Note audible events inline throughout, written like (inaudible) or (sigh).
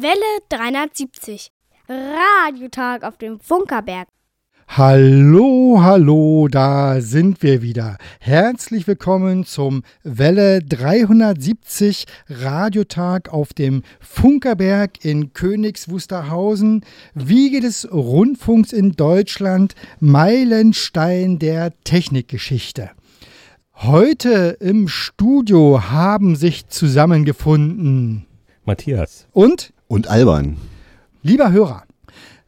Welle 370. Radiotag auf dem Funkerberg. Hallo, hallo, da sind wir wieder. Herzlich willkommen zum Welle 370 Radiotag auf dem Funkerberg in Königs Wusterhausen, Wiege des Rundfunks in Deutschland, Meilenstein der Technikgeschichte. Heute im Studio haben sich zusammengefunden Matthias und und Alban. Lieber Hörer,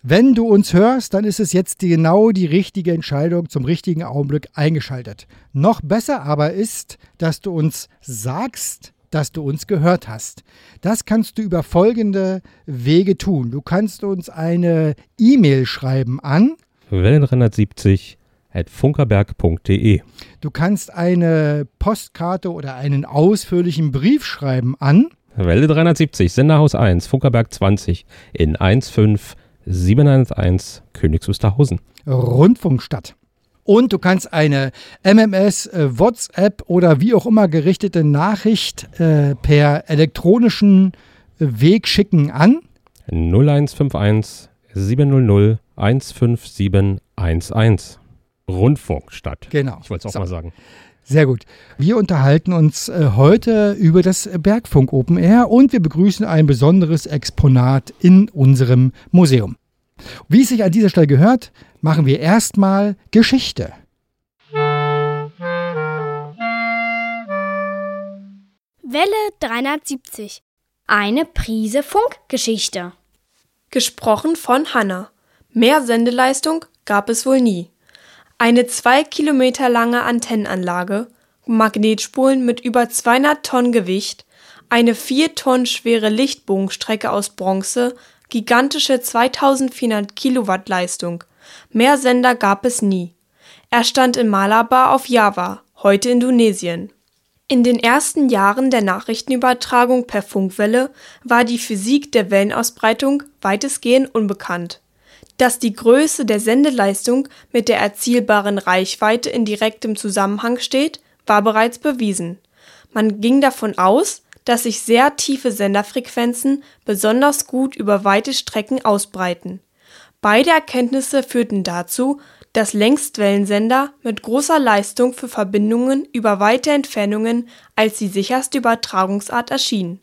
wenn du uns hörst, dann ist es jetzt genau die richtige Entscheidung zum richtigen Augenblick eingeschaltet. Noch besser aber ist, dass du uns sagst, dass du uns gehört hast. Das kannst du über folgende Wege tun. Du kannst uns eine E-Mail schreiben an Welle 370 at funkerberg.de. Du kannst eine Postkarte oder einen ausführlichen Brief schreiben an Welle 370, Senderhaus 1, Funkerberg 20 in 15711 Königs Wusterhausen. Rundfunkstadt. Und du kannst eine MMS, äh, WhatsApp oder wie auch immer gerichtete Nachricht äh, per elektronischen Weg schicken an 0151 700 15711. Rundfunkstadt. Genau. Ich wollte es auch So. mal sagen. Sehr gut. Wir unterhalten uns äh, heute über das Bergfunk Open Air und wir begrüßen ein besonderes Exponat in unserem Museum. Wie es sich an dieser Stelle gehört, machen wir erstmal Geschichte. Welle 370. Eine Prise Funkgeschichte. Gesprochen von Hanna. Mehr Sendeleistung gab es wohl nie. Eine zwei Kilometer lange Antennenanlage, Magnetspulen mit über 200 Tonnen Gewicht, eine vier Tonnen schwere Lichtbogenstrecke aus Bronze, gigantische 2400 Kilowatt Leistung. Mehr Sender gab es nie. Er stand in Malabar auf Java, heute Indonesien. In den ersten Jahren der Nachrichtenübertragung per Funkwelle war die Physik der Wellenausbreitung weitestgehend unbekannt. Dass die Größe der Sendeleistung mit der erzielbaren Reichweite in direktem Zusammenhang steht, war bereits bewiesen. Man ging davon aus, dass sich sehr tiefe Senderfrequenzen besonders gut über weite Strecken ausbreiten. Beide Erkenntnisse führten dazu, dass Längstwellensender mit großer Leistung für Verbindungen über weite Entfernungen als die sicherste Übertragungsart erschienen.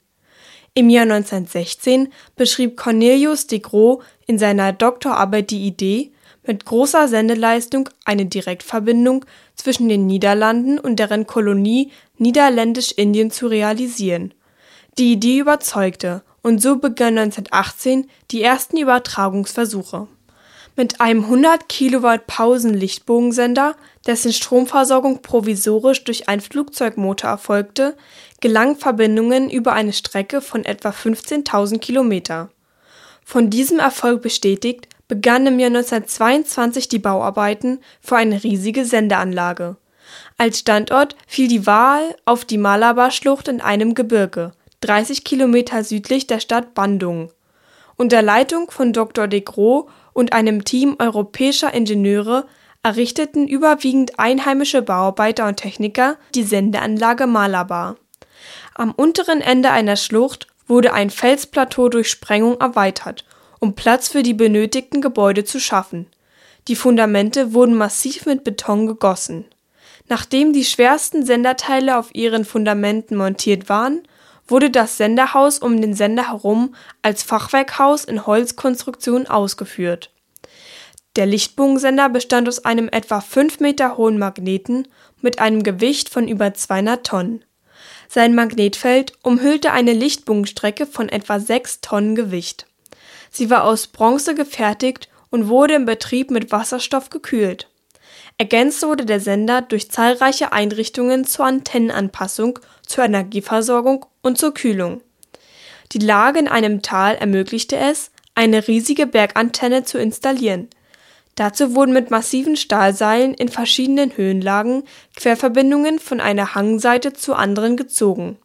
Im Jahr 1916 beschrieb Cornelius de Groot in seiner Doktorarbeit die Idee, mit großer Sendeleistung eine Direktverbindung zwischen den Niederlanden und deren Kolonie Niederländisch-Indien zu realisieren. Die Idee überzeugte und so begann 1918 die ersten Übertragungsversuche. Mit einem 100 Kilowatt Pausenlichtbogensender, dessen Stromversorgung provisorisch durch einen Flugzeugmotor erfolgte, gelangen Verbindungen über eine Strecke von etwa 15.000 Kilometer. Von diesem Erfolg bestätigt, begannen im Jahr 1922 die Bauarbeiten für eine riesige Sendeanlage. Als Standort fiel die Wahl auf die Malabar-Schlucht in einem Gebirge, 30 Kilometer südlich der Stadt Bandung. Unter Leitung von Dr. de Groot und einem Team europäischer Ingenieure errichteten überwiegend einheimische Bauarbeiter und Techniker die Sendeanlage Malabar. Am unteren Ende einer Schlucht wurde ein Felsplateau durch Sprengung erweitert, um Platz für die benötigten Gebäude zu schaffen. Die Fundamente wurden massiv mit Beton gegossen. Nachdem die schwersten Senderteile auf ihren Fundamenten montiert waren, wurde das Senderhaus um den Sender herum als Fachwerkhaus in Holzkonstruktion ausgeführt. Der Lichtbogensender bestand aus einem etwa 5 Meter hohen Magneten mit einem Gewicht von über 200 Tonnen. Sein Magnetfeld umhüllte eine Lichtbogenstrecke von etwa 6 Tonnen Gewicht. Sie war aus Bronze gefertigt und wurde im Betrieb mit Wasserstoff gekühlt. Ergänzt wurde der Sender durch zahlreiche Einrichtungen zur Antennenanpassung, zur Energieversorgung und zur Kühlung. Die Lage in einem Tal ermöglichte es, eine riesige Bergantenne zu installieren. Dazu wurden mit massiven Stahlseilen in verschiedenen Höhenlagen Querverbindungen von einer Hangseite zur anderen gezogen.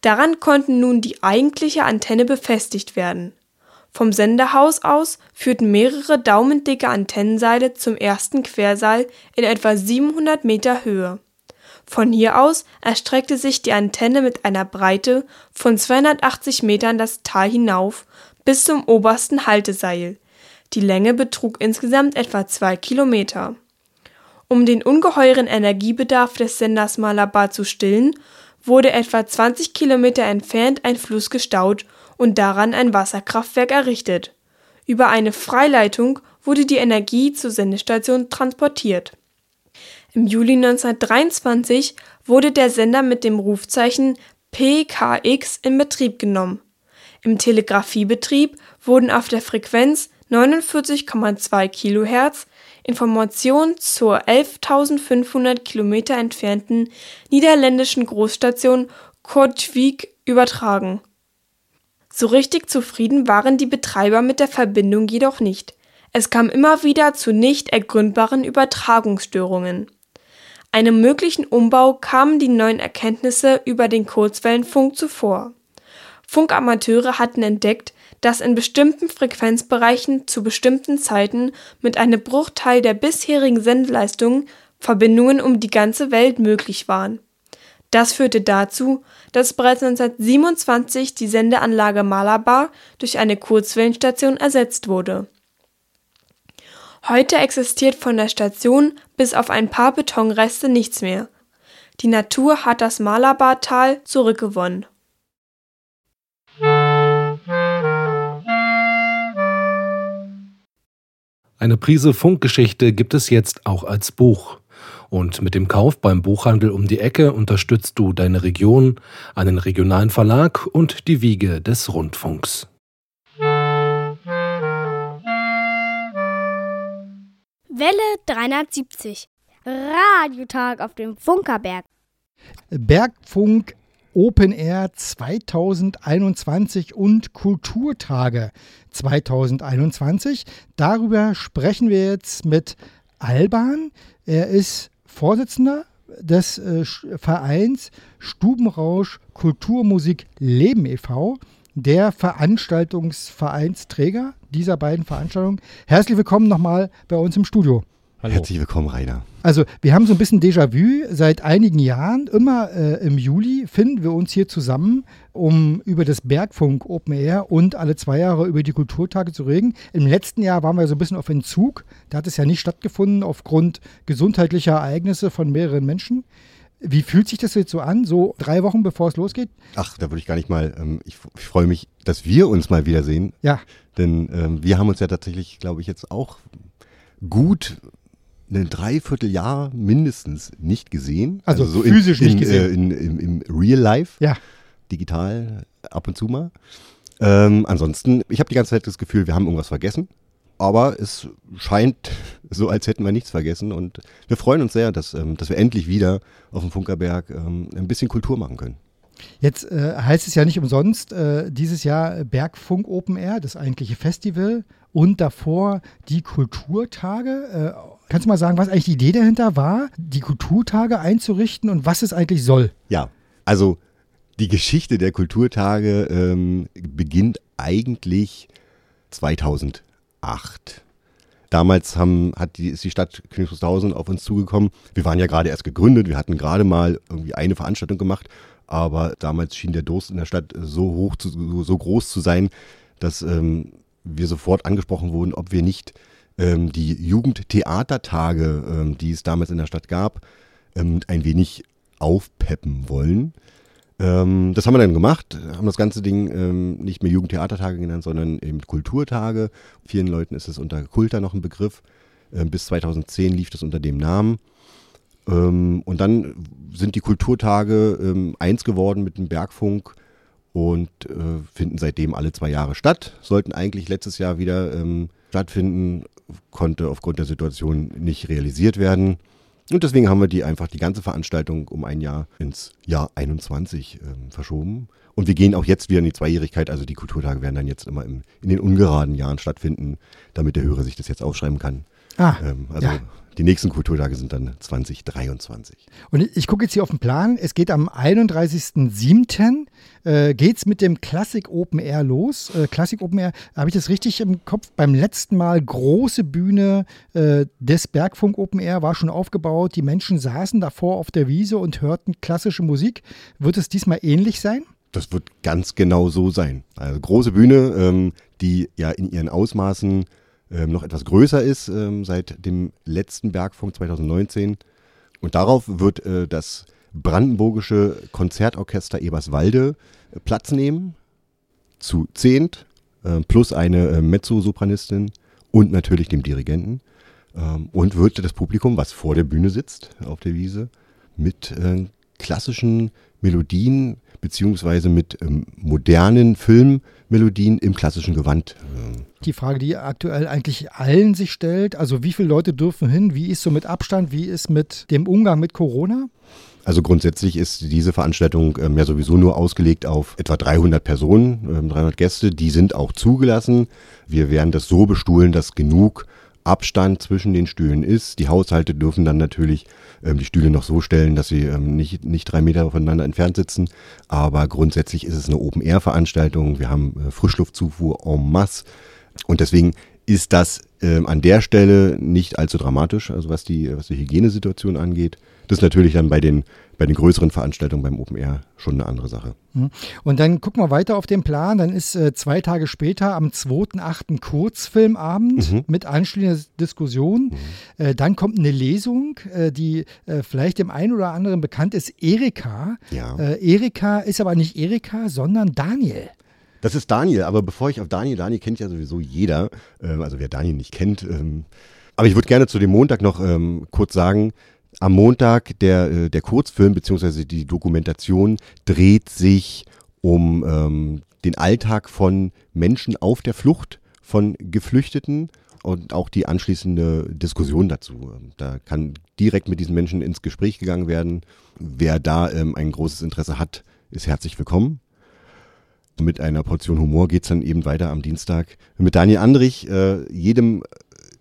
Daran konnten nun die eigentliche Antenne befestigt werden. Vom Senderhaus aus führten mehrere daumendicke Antennenseile zum ersten Querseil in etwa 700 Meter Höhe. Von hier aus erstreckte sich die Antenne mit einer Breite von 280 Metern das Tal hinauf, bis zum obersten Halteseil. Die Länge betrug insgesamt etwa zwei Kilometer. Um den ungeheuren Energiebedarf des Senders Malabar zu stillen, wurde etwa 20 Kilometer entfernt ein Fluss gestaut und daran ein Wasserkraftwerk errichtet. Über eine Freileitung wurde die Energie zur Sendestation transportiert. Im Juli 1923 wurde der Sender mit dem Rufzeichen PKX in Betrieb genommen. Im Telegrafiebetrieb wurden auf der Frequenz 49,2 kHz Informationen zur 11.500 Kilometer entfernten niederländischen Großstation Kortrijk übertragen. So richtig zufrieden waren die Betreiber mit der Verbindung jedoch nicht. Es kam immer wieder zu nicht ergründbaren Übertragungsstörungen. Einem möglichen Umbau kamen die neuen Erkenntnisse über den Kurzwellenfunk zuvor. Funkamateure hatten entdeckt, dass in bestimmten Frequenzbereichen zu bestimmten Zeiten mit einem Bruchteil der bisherigen Sendeleistung Verbindungen um die ganze Welt möglich waren. Das führte dazu, dass bereits 1927 die Sendeanlage Malabar durch eine Kurzwellenstation ersetzt wurde. Heute existiert von der Station bis auf ein paar Betonreste nichts mehr. Die Natur hat das Malabartal zurückgewonnen. Eine Prise Funkgeschichte gibt es jetzt auch als Buch. Und mit dem Kauf beim Buchhandel um die Ecke unterstützt du deine Region, einen regionalen Verlag und die Wiege des Rundfunks. Welle 370. Radiotag auf dem Funkerberg. Bergfunk Open Air 2021 und Kulturtage 2021. Darüber sprechen wir jetzt mit Alban. Er ist Vorsitzender des äh, Vereins Stubenrausch Kulturmusik Leben e.V., der Veranstaltungsvereinsträger dieser beiden Veranstaltungen. Herzlich willkommen nochmal bei uns im Studio. Hallo. Herzlich willkommen, Rainer. Also, wir haben so ein bisschen Déjà-vu. Seit einigen Jahren, immer äh, im Juli, finden wir uns hier zusammen, um über das Bergfunk Open Air und alle zwei Jahre über die Kulturtage zu reden. Im letzten Jahr waren wir so ein bisschen auf Entzug. Da hat es ja nicht stattgefunden aufgrund gesundheitlicher Ereignisse von mehreren Menschen. Wie fühlt sich das jetzt so an, so drei Wochen bevor es losgeht? Ach, da würde ich gar nicht mal. Ähm, ich, ich freue mich, dass wir uns mal wiedersehen. Ja. Denn ähm, wir haben uns ja tatsächlich, glaube ich, jetzt auch gut ein Dreivierteljahr mindestens nicht gesehen. Also, also so physisch in, in, nicht gesehen. Äh, in, in, Im Real Life. Ja. Digital ab und zu mal. Ähm, ansonsten, ich habe die ganze Zeit das Gefühl, wir haben irgendwas vergessen. Aber es scheint (laughs) so, als hätten wir nichts vergessen. Und wir freuen uns sehr, dass, ähm, dass wir endlich wieder auf dem Funkerberg ähm, ein bisschen Kultur machen können. Jetzt äh, heißt es ja nicht umsonst äh, dieses Jahr Bergfunk Open Air, das eigentliche Festival und davor die Kulturtage. Kannst du mal sagen, was eigentlich die Idee dahinter war, die Kulturtage einzurichten und was es eigentlich soll? Ja, also die Geschichte der Kulturtage ähm, beginnt eigentlich 2008. Damals haben, hat die, ist die Stadt Wusterhausen auf uns zugekommen. Wir waren ja gerade erst gegründet, wir hatten gerade mal irgendwie eine Veranstaltung gemacht, aber damals schien der Durst in der Stadt so hoch, zu, so groß zu sein, dass ähm, wir sofort angesprochen wurden, ob wir nicht ähm, die Jugendtheatertage, ähm, die es damals in der Stadt gab, ähm, ein wenig aufpeppen wollen. Ähm, das haben wir dann gemacht, haben das ganze Ding ähm, nicht mehr Jugendtheatertage genannt, sondern eben Kulturtage. Vielen Leuten ist es unter Kulta noch ein Begriff. Ähm, bis 2010 lief das unter dem Namen. und dann sind die Kulturtage eins geworden mit dem Bergfunk und äh, finden seitdem alle zwei Jahre statt. Sollten eigentlich letztes Jahr wieder stattfinden, konnte aufgrund der Situation nicht realisiert werden. Und deswegen haben wir die einfach die ganze Veranstaltung um ein Jahr ins Jahr 21 äh, verschoben. Und wir gehen auch jetzt wieder in die Zweijährigkeit. Also die Kulturtage werden dann jetzt immer im, in den ungeraden Jahren stattfinden, damit der Hörer sich das jetzt aufschreiben kann. Ah, ähm, also ja. Die nächsten Kulturtage sind dann 2023. Und ich gucke jetzt hier auf den Plan. Es geht am 31.07. Äh, geht es mit dem Classic Open Air los. Äh, Classic Open Air, habe ich das richtig im Kopf? Beim letzten Mal große Bühne äh, des Bergfunk Open Air war schon aufgebaut. Die Menschen saßen davor auf der Wiese und hörten klassische Musik. Wird es diesmal ähnlich sein? Das wird ganz genau so sein. Also große Bühne, ähm, die ja in ihren Ausmaßen ähm, noch etwas größer ist ähm, seit dem letzten Bergfunk 2019. Und darauf wird äh, das brandenburgische Konzertorchester Eberswalde äh, Platz nehmen. Zu zehnt, äh, plus eine äh, Mezzosopranistin und natürlich dem Dirigenten. Ähm, und wird das Publikum, was vor der Bühne sitzt, auf der Wiese, mit äh, klassischen Melodien beziehungsweise mit ähm, modernen Filmmelodien im klassischen Gewand. Äh. Die Frage, die aktuell eigentlich allen sich stellt, also wie viele Leute dürfen hin, wie ist so mit Abstand, wie ist mit dem Umgang mit Corona? Also grundsätzlich ist diese Veranstaltung ähm, ja sowieso nur ausgelegt auf etwa 300 Personen, ähm, 300 Gäste. Die sind auch zugelassen. Wir werden das so bestuhlen, dass genug Abstand zwischen den Stühlen ist. Die Haushalte dürfen dann natürlich ähm, die Stühle noch so stellen, dass sie ähm, nicht, nicht drei Meter voneinander entfernt sitzen. Aber grundsätzlich ist es eine Open-Air-Veranstaltung. Wir haben äh, Frischluftzufuhr en masse. Und deswegen ist das ähm, an der Stelle nicht allzu dramatisch, also was die, was die Hygienesituation angeht. Das ist natürlich dann bei den, bei den größeren Veranstaltungen beim Open Air schon eine andere Sache. Mhm. Und dann gucken wir weiter auf den Plan. Dann ist äh, zwei Tage später am 2.8. Kurzfilmabend mhm. mit anschließender Diskussion. Mhm. Äh, dann kommt eine Lesung, äh, die äh, vielleicht dem einen oder anderen bekannt ist, Erika. Ja. Äh, Erika ist aber nicht Erika, sondern Daniel. Das ist Daniel, aber bevor ich auf Daniel, Daniel kennt ja sowieso jeder, ähm, also wer Daniel nicht kennt. Ähm, aber ich würde gerne zu dem Montag noch ähm, kurz sagen, am Montag der, äh, der Kurzfilm bzw. die Dokumentation dreht sich um ähm, den Alltag von Menschen auf der Flucht, von Geflüchteten und auch die anschließende Diskussion dazu. Da kann direkt mit diesen Menschen ins Gespräch gegangen werden. Wer da ähm, ein großes Interesse hat, ist herzlich willkommen. Mit einer Portion Humor geht es dann eben weiter am Dienstag mit Daniel Andrich, äh, jedem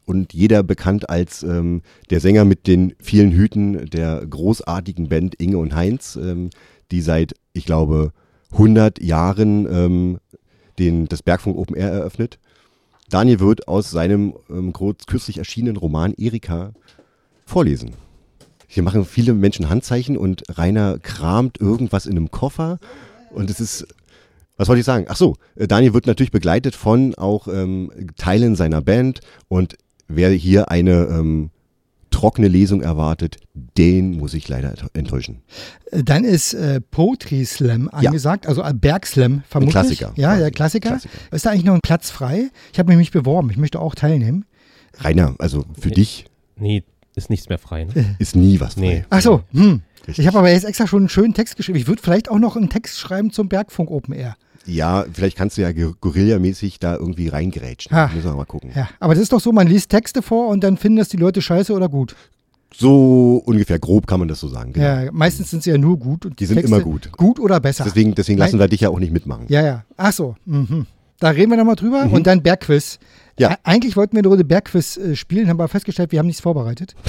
und jeder bekannt als ähm, der Sänger mit den vielen Hüten der großartigen Band Inge und Heinz, ähm, die seit, ich glaube, 100 Jahren ähm, den, das Bergfunk Open Air eröffnet. Daniel wird aus seinem ähm, kürzlich erschienenen Roman Erika vorlesen. Hier machen viele Menschen Handzeichen und Rainer kramt irgendwas in einem Koffer. Und es ist was wollte ich sagen? Ach so, Daniel wird natürlich begleitet von auch ähm, Teilen seiner Band und wer hier eine ähm, trockene Lesung erwartet, den muss ich leider enttäuschen. Äh, dann ist äh, Poetry Slam angesagt, ja. also äh, Bergslam vermutlich. Ein Klassiker. Ja, der Klassiker. Klassiker. Ist da eigentlich noch ein Platz frei? Ich habe mich beworben, ich möchte auch teilnehmen. Rainer, also für nee, dich. Nee, ist nichts mehr frei. Ne? Äh. Ist nie was frei. Nee. Ach so, hm. Ich habe aber jetzt extra schon einen schönen Text geschrieben. Ich würde vielleicht auch noch einen Text schreiben zum Bergfunk Open Air. Ja, vielleicht kannst du ja Guerilla-mäßig da irgendwie reingerätschen. Ha. Müssen wir mal gucken. Ja, aber das ist doch so, man liest Texte vor und dann finden das die Leute scheiße oder gut. So ungefähr grob kann man das so sagen. Genau. Ja, meistens sind sie ja nur gut. die sind Texte immer gut. Gut oder besser. Deswegen, deswegen lassen wir dich ja auch nicht mitmachen. Ja, ja. Ach so. Mhm. Da reden wir nochmal drüber. Mhm. Und dann Bergquiz. Ja. Eigentlich wollten wir eine Runde Bergquiz äh, spielen, haben aber festgestellt, wir haben nichts vorbereitet. (laughs)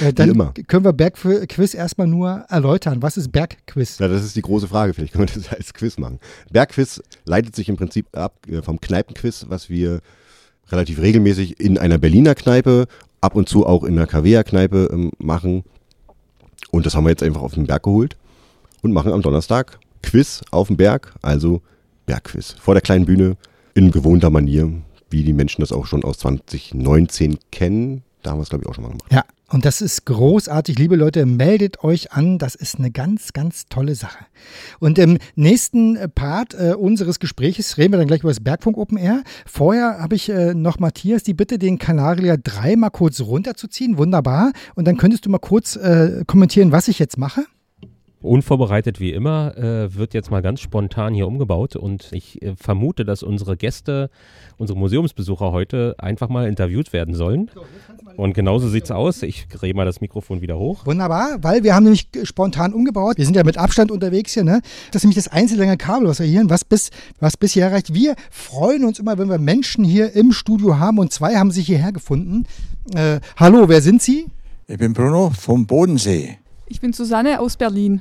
Äh, dann immer. können wir Bergquiz erstmal nur erläutern. Was ist Bergquiz? Ja, das ist die große Frage. Vielleicht können wir das als Quiz machen. Bergquiz leitet sich im Prinzip ab äh, vom Kneipenquiz, was wir relativ regelmäßig in einer Berliner Kneipe, ab und zu auch in einer Kavea-Kneipe ähm, machen. Und das haben wir jetzt einfach auf den Berg geholt und machen am Donnerstag Quiz auf dem Berg, also Bergquiz. Vor der kleinen Bühne in gewohnter Manier wie die Menschen das auch schon aus 2019 kennen. Da haben wir es, glaube ich, auch schon mal gemacht. Ja, und das ist großartig. Liebe Leute, meldet euch an. Das ist eine ganz, ganz tolle Sache. Und im nächsten Part äh, unseres Gesprächs reden wir dann gleich über das Bergfunk Open Air. Vorher habe ich äh, noch Matthias die Bitte, den Kanarier 3 mal kurz runterzuziehen. Wunderbar. Und dann könntest du mal kurz äh, kommentieren, was ich jetzt mache. Unvorbereitet wie immer, äh, wird jetzt mal ganz spontan hier umgebaut und ich äh, vermute, dass unsere Gäste, unsere Museumsbesucher heute einfach mal interviewt werden sollen. Und genauso sieht es aus. Ich drehe mal das Mikrofon wieder hoch. Wunderbar, weil wir haben nämlich spontan umgebaut. Wir sind ja mit Abstand unterwegs hier, ne? Das ist nämlich das einzelne Kabel, was wir hier, was bis, was bisher reicht. Wir freuen uns immer, wenn wir Menschen hier im Studio haben und zwei haben sich hierher gefunden. Äh, hallo, wer sind Sie? Ich bin Bruno vom Bodensee. Ich bin Susanne aus Berlin.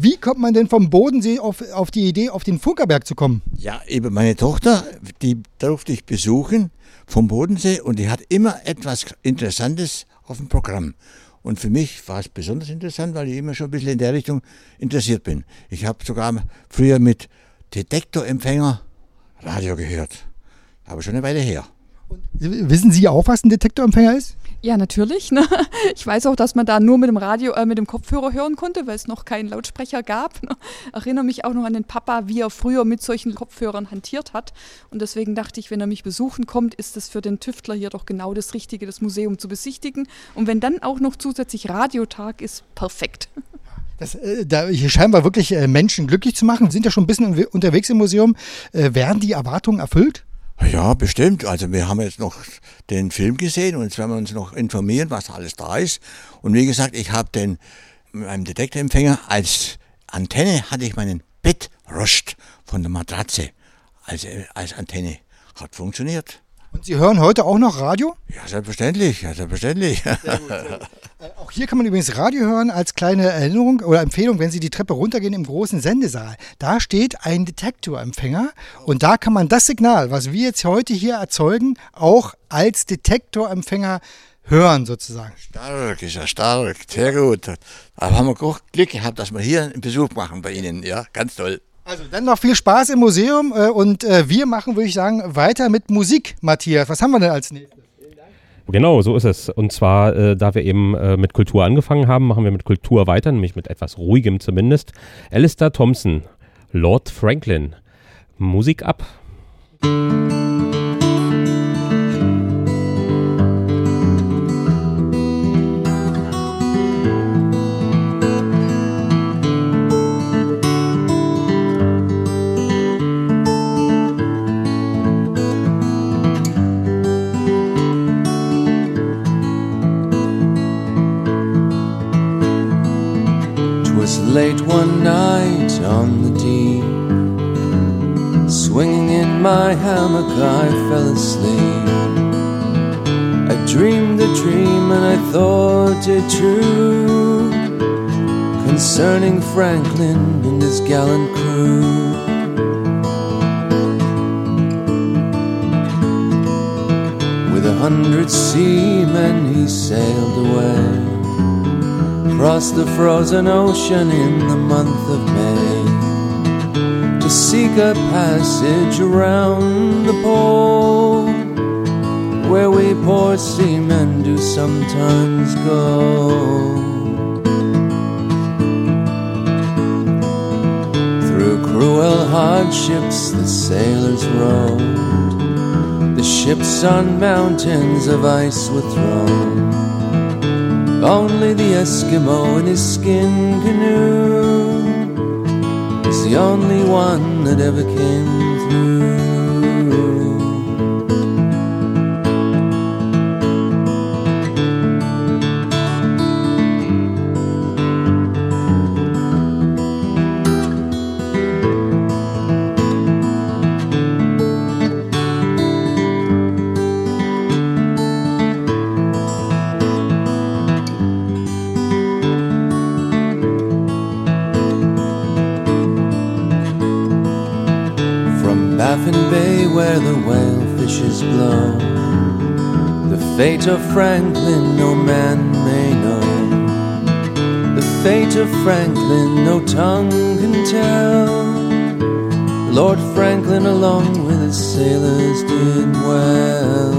Wie kommt man denn vom Bodensee auf, auf die Idee, auf den Funkerberg zu kommen? Ja, eben meine Tochter, die durfte ich besuchen vom Bodensee und die hat immer etwas Interessantes auf dem Programm. Und für mich war es besonders interessant, weil ich immer schon ein bisschen in der Richtung interessiert bin. Ich habe sogar früher mit Detektorempfänger Radio gehört. Aber schon eine Weile her. Wissen Sie auch, was ein Detektorempfänger ist? Ja, natürlich. Ne? (laughs) Ich weiß auch, dass man da nur mit dem Radio, äh, mit dem Kopfhörer hören konnte, weil es noch keinen Lautsprecher gab. Ne? Erinnere mich auch noch an den Papa, wie er früher mit solchen Kopfhörern hantiert hat. Und deswegen dachte ich, wenn er mich besuchen kommt, ist es für den Tüftler hier doch genau das Richtige, das Museum zu besichtigen. Und wenn dann auch noch zusätzlich Radiotag ist, perfekt. Das, äh, da hier scheinbar wirklich äh, Menschen glücklich zu machen. Sind ja schon ein bisschen unterwegs im Museum. Äh, werden die Erwartungen erfüllt? Ja, bestimmt. Also wir haben jetzt noch den Film gesehen und jetzt werden wir uns noch informieren, was alles da ist. Und wie gesagt, ich habe den mit meinem Detektorempfänger als Antenne hatte ich meinen Bettrost von der Matratze als, als Antenne. Hat funktioniert. Und Sie hören heute auch noch Radio? Ja, selbstverständlich, ja, selbstverständlich. Sehr gut, sehr gut. Äh, auch hier kann man übrigens Radio hören als kleine Erinnerung oder Empfehlung, wenn Sie die Treppe runtergehen im großen Sendesaal. Da steht ein Detektorempfänger und da kann man das Signal, was wir jetzt heute hier erzeugen, auch als Detektorempfänger hören sozusagen. Stark, ist ja stark, sehr gut. Aber haben wir Glück gehabt, dass wir hier einen Besuch machen bei Ihnen, ja, ganz toll. Also dann noch viel Spaß im Museum äh, und äh, wir machen, würde ich sagen, weiter mit Musik, Matthias. Was haben wir denn als nächstes? Genau, so ist es. Und zwar, äh, da wir eben äh, mit Kultur angefangen haben, machen wir mit Kultur weiter, nämlich mit etwas Ruhigem zumindest. Alistair Thompson, Lord Franklin. Musik ab. Late one night on the deep. Swinging in my hammock, I fell asleep. I dreamed a dream and I thought it true concerning Franklin and his gallant crew. With a hundred seamen, he sailed away across the frozen ocean in the month of May to seek a passage around the pole where we poor seamen do sometimes go. Through cruel hardships the sailors rowed, the ships on mountains of ice were thrown. Only the Eskimo in his skin canoe is the only one that ever came through. Fate of Franklin no man may know. The fate of Franklin no tongue can tell. Lord Franklin, along with his sailors, did well.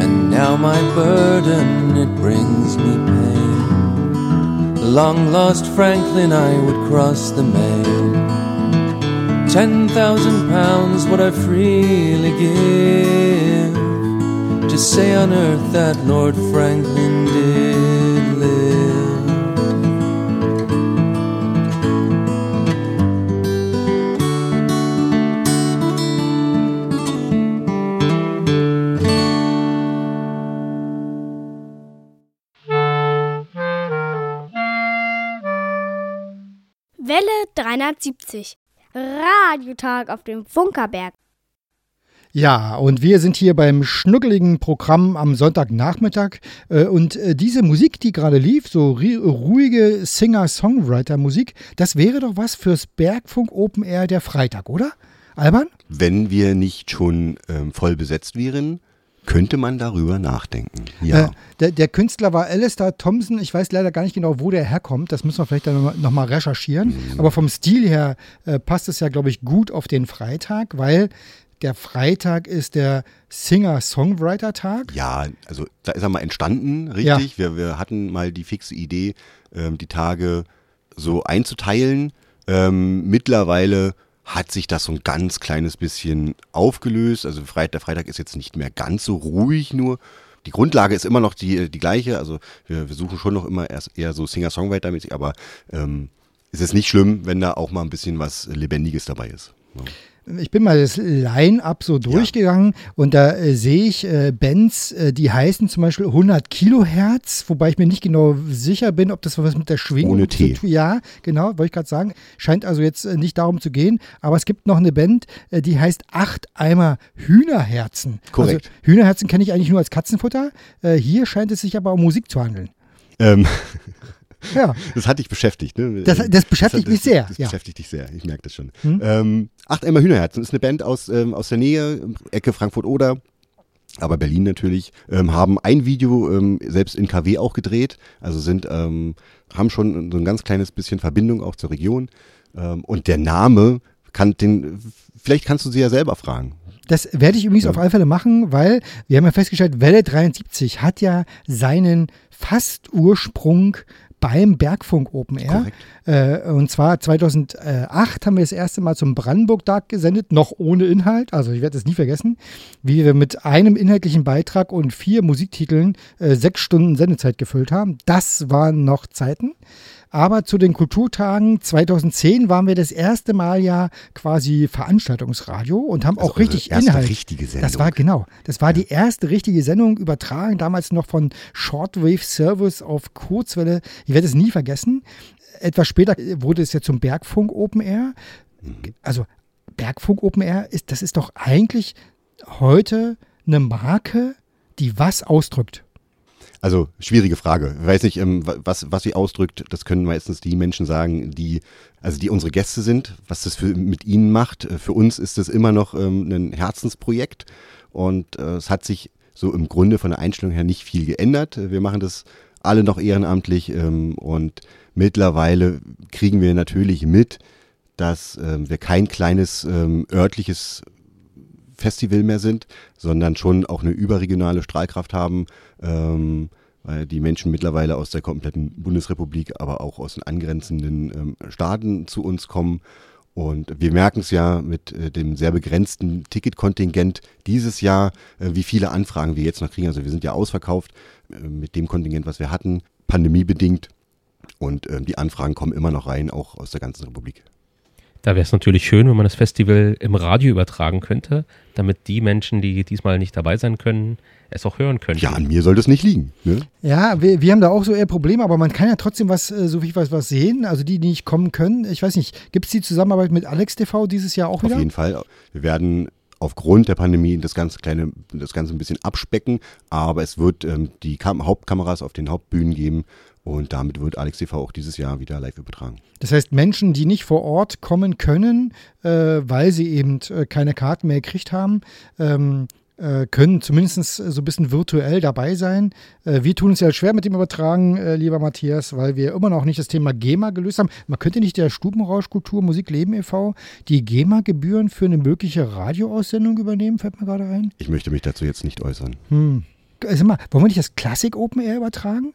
And now my burden, it brings me pain. Long lost Franklin, I would cross the main Ten thousand pounds would I freely give to say on earth that Lord Franklin did live. Welle 370 Radiotag auf dem Funkerberg. Ja, und wir sind hier beim schnuckeligen Programm am Sonntagnachmittag. Äh, und äh, diese Musik, die gerade lief, so ruhige Singer-Songwriter-Musik, das wäre doch was fürs Bergfunk Open Air der Freitag, oder? Alban? Wenn wir nicht schon ähm, voll besetzt wären, könnte man darüber nachdenken. Ja. Äh, der, der, Künstler war Alistair Thompson. Ich weiß leider gar nicht genau, wo der herkommt. Das müssen wir vielleicht dann nochmal noch recherchieren. Mhm. Aber vom Stil her äh, passt es ja, glaube ich, gut auf den Freitag, weil der Freitag ist der Singer-Songwriter-Tag. Ja, also da ist er mal entstanden, richtig. Ja. Wir, wir hatten mal die fixe Idee, ähm, die Tage so einzuteilen. Ähm, mittlerweile hat sich das so ein ganz kleines bisschen aufgelöst. Also der Freitag ist jetzt nicht mehr ganz so ruhig nur. Die Grundlage ist immer noch die, die gleiche. Also wir, wir suchen schon noch immer erst eher so Singer-Songwriter-mäßig, aber ähm, es ist nicht schlimm, wenn da auch mal ein bisschen was Lebendiges dabei ist. Ja ich bin mal das Line-Up so durchgegangen ja. und da äh, sehe ich äh, Bands, äh, die heißen zum Beispiel 100 Kilohertz, wobei ich mir nicht genau sicher bin, ob das was mit der Schwingung Ohne T. zu tun Ja, genau, wollte ich gerade sagen. Scheint also jetzt äh, nicht darum zu gehen, aber es gibt noch eine Band, äh, die heißt Acht Eimer Hühnerherzen. Korrekt. Also, Hühnerherzen kenne ich eigentlich nur als Katzenfutter. Äh, hier scheint es sich aber um Musik zu handeln. Ähm. Ja. (laughs) Das hat dich beschäftigt, ne? Das, das beschäftigt das, mich sehr. Das, das ja. beschäftigt dich sehr, ich merke das schon. Hm? Ähm, Acht Emmer Hühnerherzen ist eine Band aus, ähm, aus der Nähe, Ecke Frankfurt-Oder. Aber Berlin natürlich, ähm, haben ein Video ähm, selbst in KW auch gedreht, also sind, ähm, haben schon so ein ganz kleines bisschen Verbindung auch zur Region. Ähm, und der Name kann den, vielleicht kannst du sie ja selber fragen. Das werde ich übrigens ja. auf alle Fälle machen, weil wir haben ja festgestellt, Welle 73 hat ja seinen fast Ursprung beim Bergfunk Open Air. Äh, und zwar 2008 haben wir das erste Mal zum Brandenburg-Tag gesendet, noch ohne Inhalt. Also ich werde es nie vergessen, wie wir mit einem inhaltlichen Beitrag und vier Musiktiteln äh, sechs Stunden Sendezeit gefüllt haben. Das waren noch Zeiten. Aber zu den Kulturtagen 2010 waren wir das erste Mal ja quasi Veranstaltungsradio und haben also auch richtig erste Inhalt. richtige Sendung. Das war genau. Das war ja. die erste richtige Sendung übertragen, damals noch von Shortwave Service auf Kurzwelle. Ich werde es nie vergessen. Etwas später wurde es ja zum Bergfunk Open Air. Mhm. Also Bergfunk Open Air ist, das ist doch eigentlich heute eine Marke, die was ausdrückt. Also schwierige Frage. Ich weiß nicht, ähm, was, was sie ausdrückt, das können meistens die Menschen sagen, die, also die unsere Gäste sind, was das für, mit ihnen macht. Äh, für uns ist das immer noch ähm, ein Herzensprojekt und äh, es hat sich so im Grunde von der Einstellung her nicht viel geändert. Wir machen das alle noch ehrenamtlich ähm, und mittlerweile kriegen wir natürlich mit, dass wir kein kleines örtliches Festival mehr sind, sondern schon auch eine überregionale Strahlkraft haben, ähm, weil die Menschen mittlerweile aus der kompletten Bundesrepublik, aber auch aus den angrenzenden ähm, Staaten zu uns kommen. Und wir merken es ja mit äh, dem sehr begrenzten Ticketkontingent dieses Jahr, äh, wie viele Anfragen wir jetzt noch kriegen. Also wir sind ja ausverkauft äh, mit dem Kontingent, was wir hatten, pandemiebedingt. Und ähm, die Anfragen kommen immer noch rein, auch aus der ganzen Republik. Da wäre es natürlich schön, wenn man das Festival im Radio übertragen könnte, damit die Menschen, die diesmal nicht dabei sein können, es auch hören können. Ja, an mir soll das nicht liegen. Ne? Ja, wir, wir haben da auch so eher Probleme, aber man kann ja trotzdem was, äh, so wie ich weiß, was sehen. Also die, die nicht kommen können. Ich weiß nicht, gibt es die Zusammenarbeit mit Alex TV dieses Jahr auch wieder? Auf jeden Fall. Wir werden aufgrund der Pandemie das ganze kleine, das Ganze ein bisschen abspecken, aber es wird ähm, die Kam Hauptkameras auf den Hauptbühnen geben und damit wird Alex TV auch dieses Jahr wieder live übertragen. Das heißt, Menschen, die nicht vor Ort kommen können, äh, weil sie eben äh, keine Karten mehr gekriegt haben, ähm, äh, können zumindest so ein bisschen virtuell dabei sein. Äh, wir tun es ja schwer mit dem Übertragen, äh, lieber Matthias, weil wir immer noch nicht das Thema GEMA gelöst haben. Man könnte nicht der Stubenrauschkultur Musik Leben e.V. die GEMA-Gebühren für eine mögliche Radioaussendung übernehmen, fällt mir gerade ein. Ich möchte mich dazu jetzt nicht äußern. Hm. Also mal, wollen wir nicht das Klassik Open Air übertragen?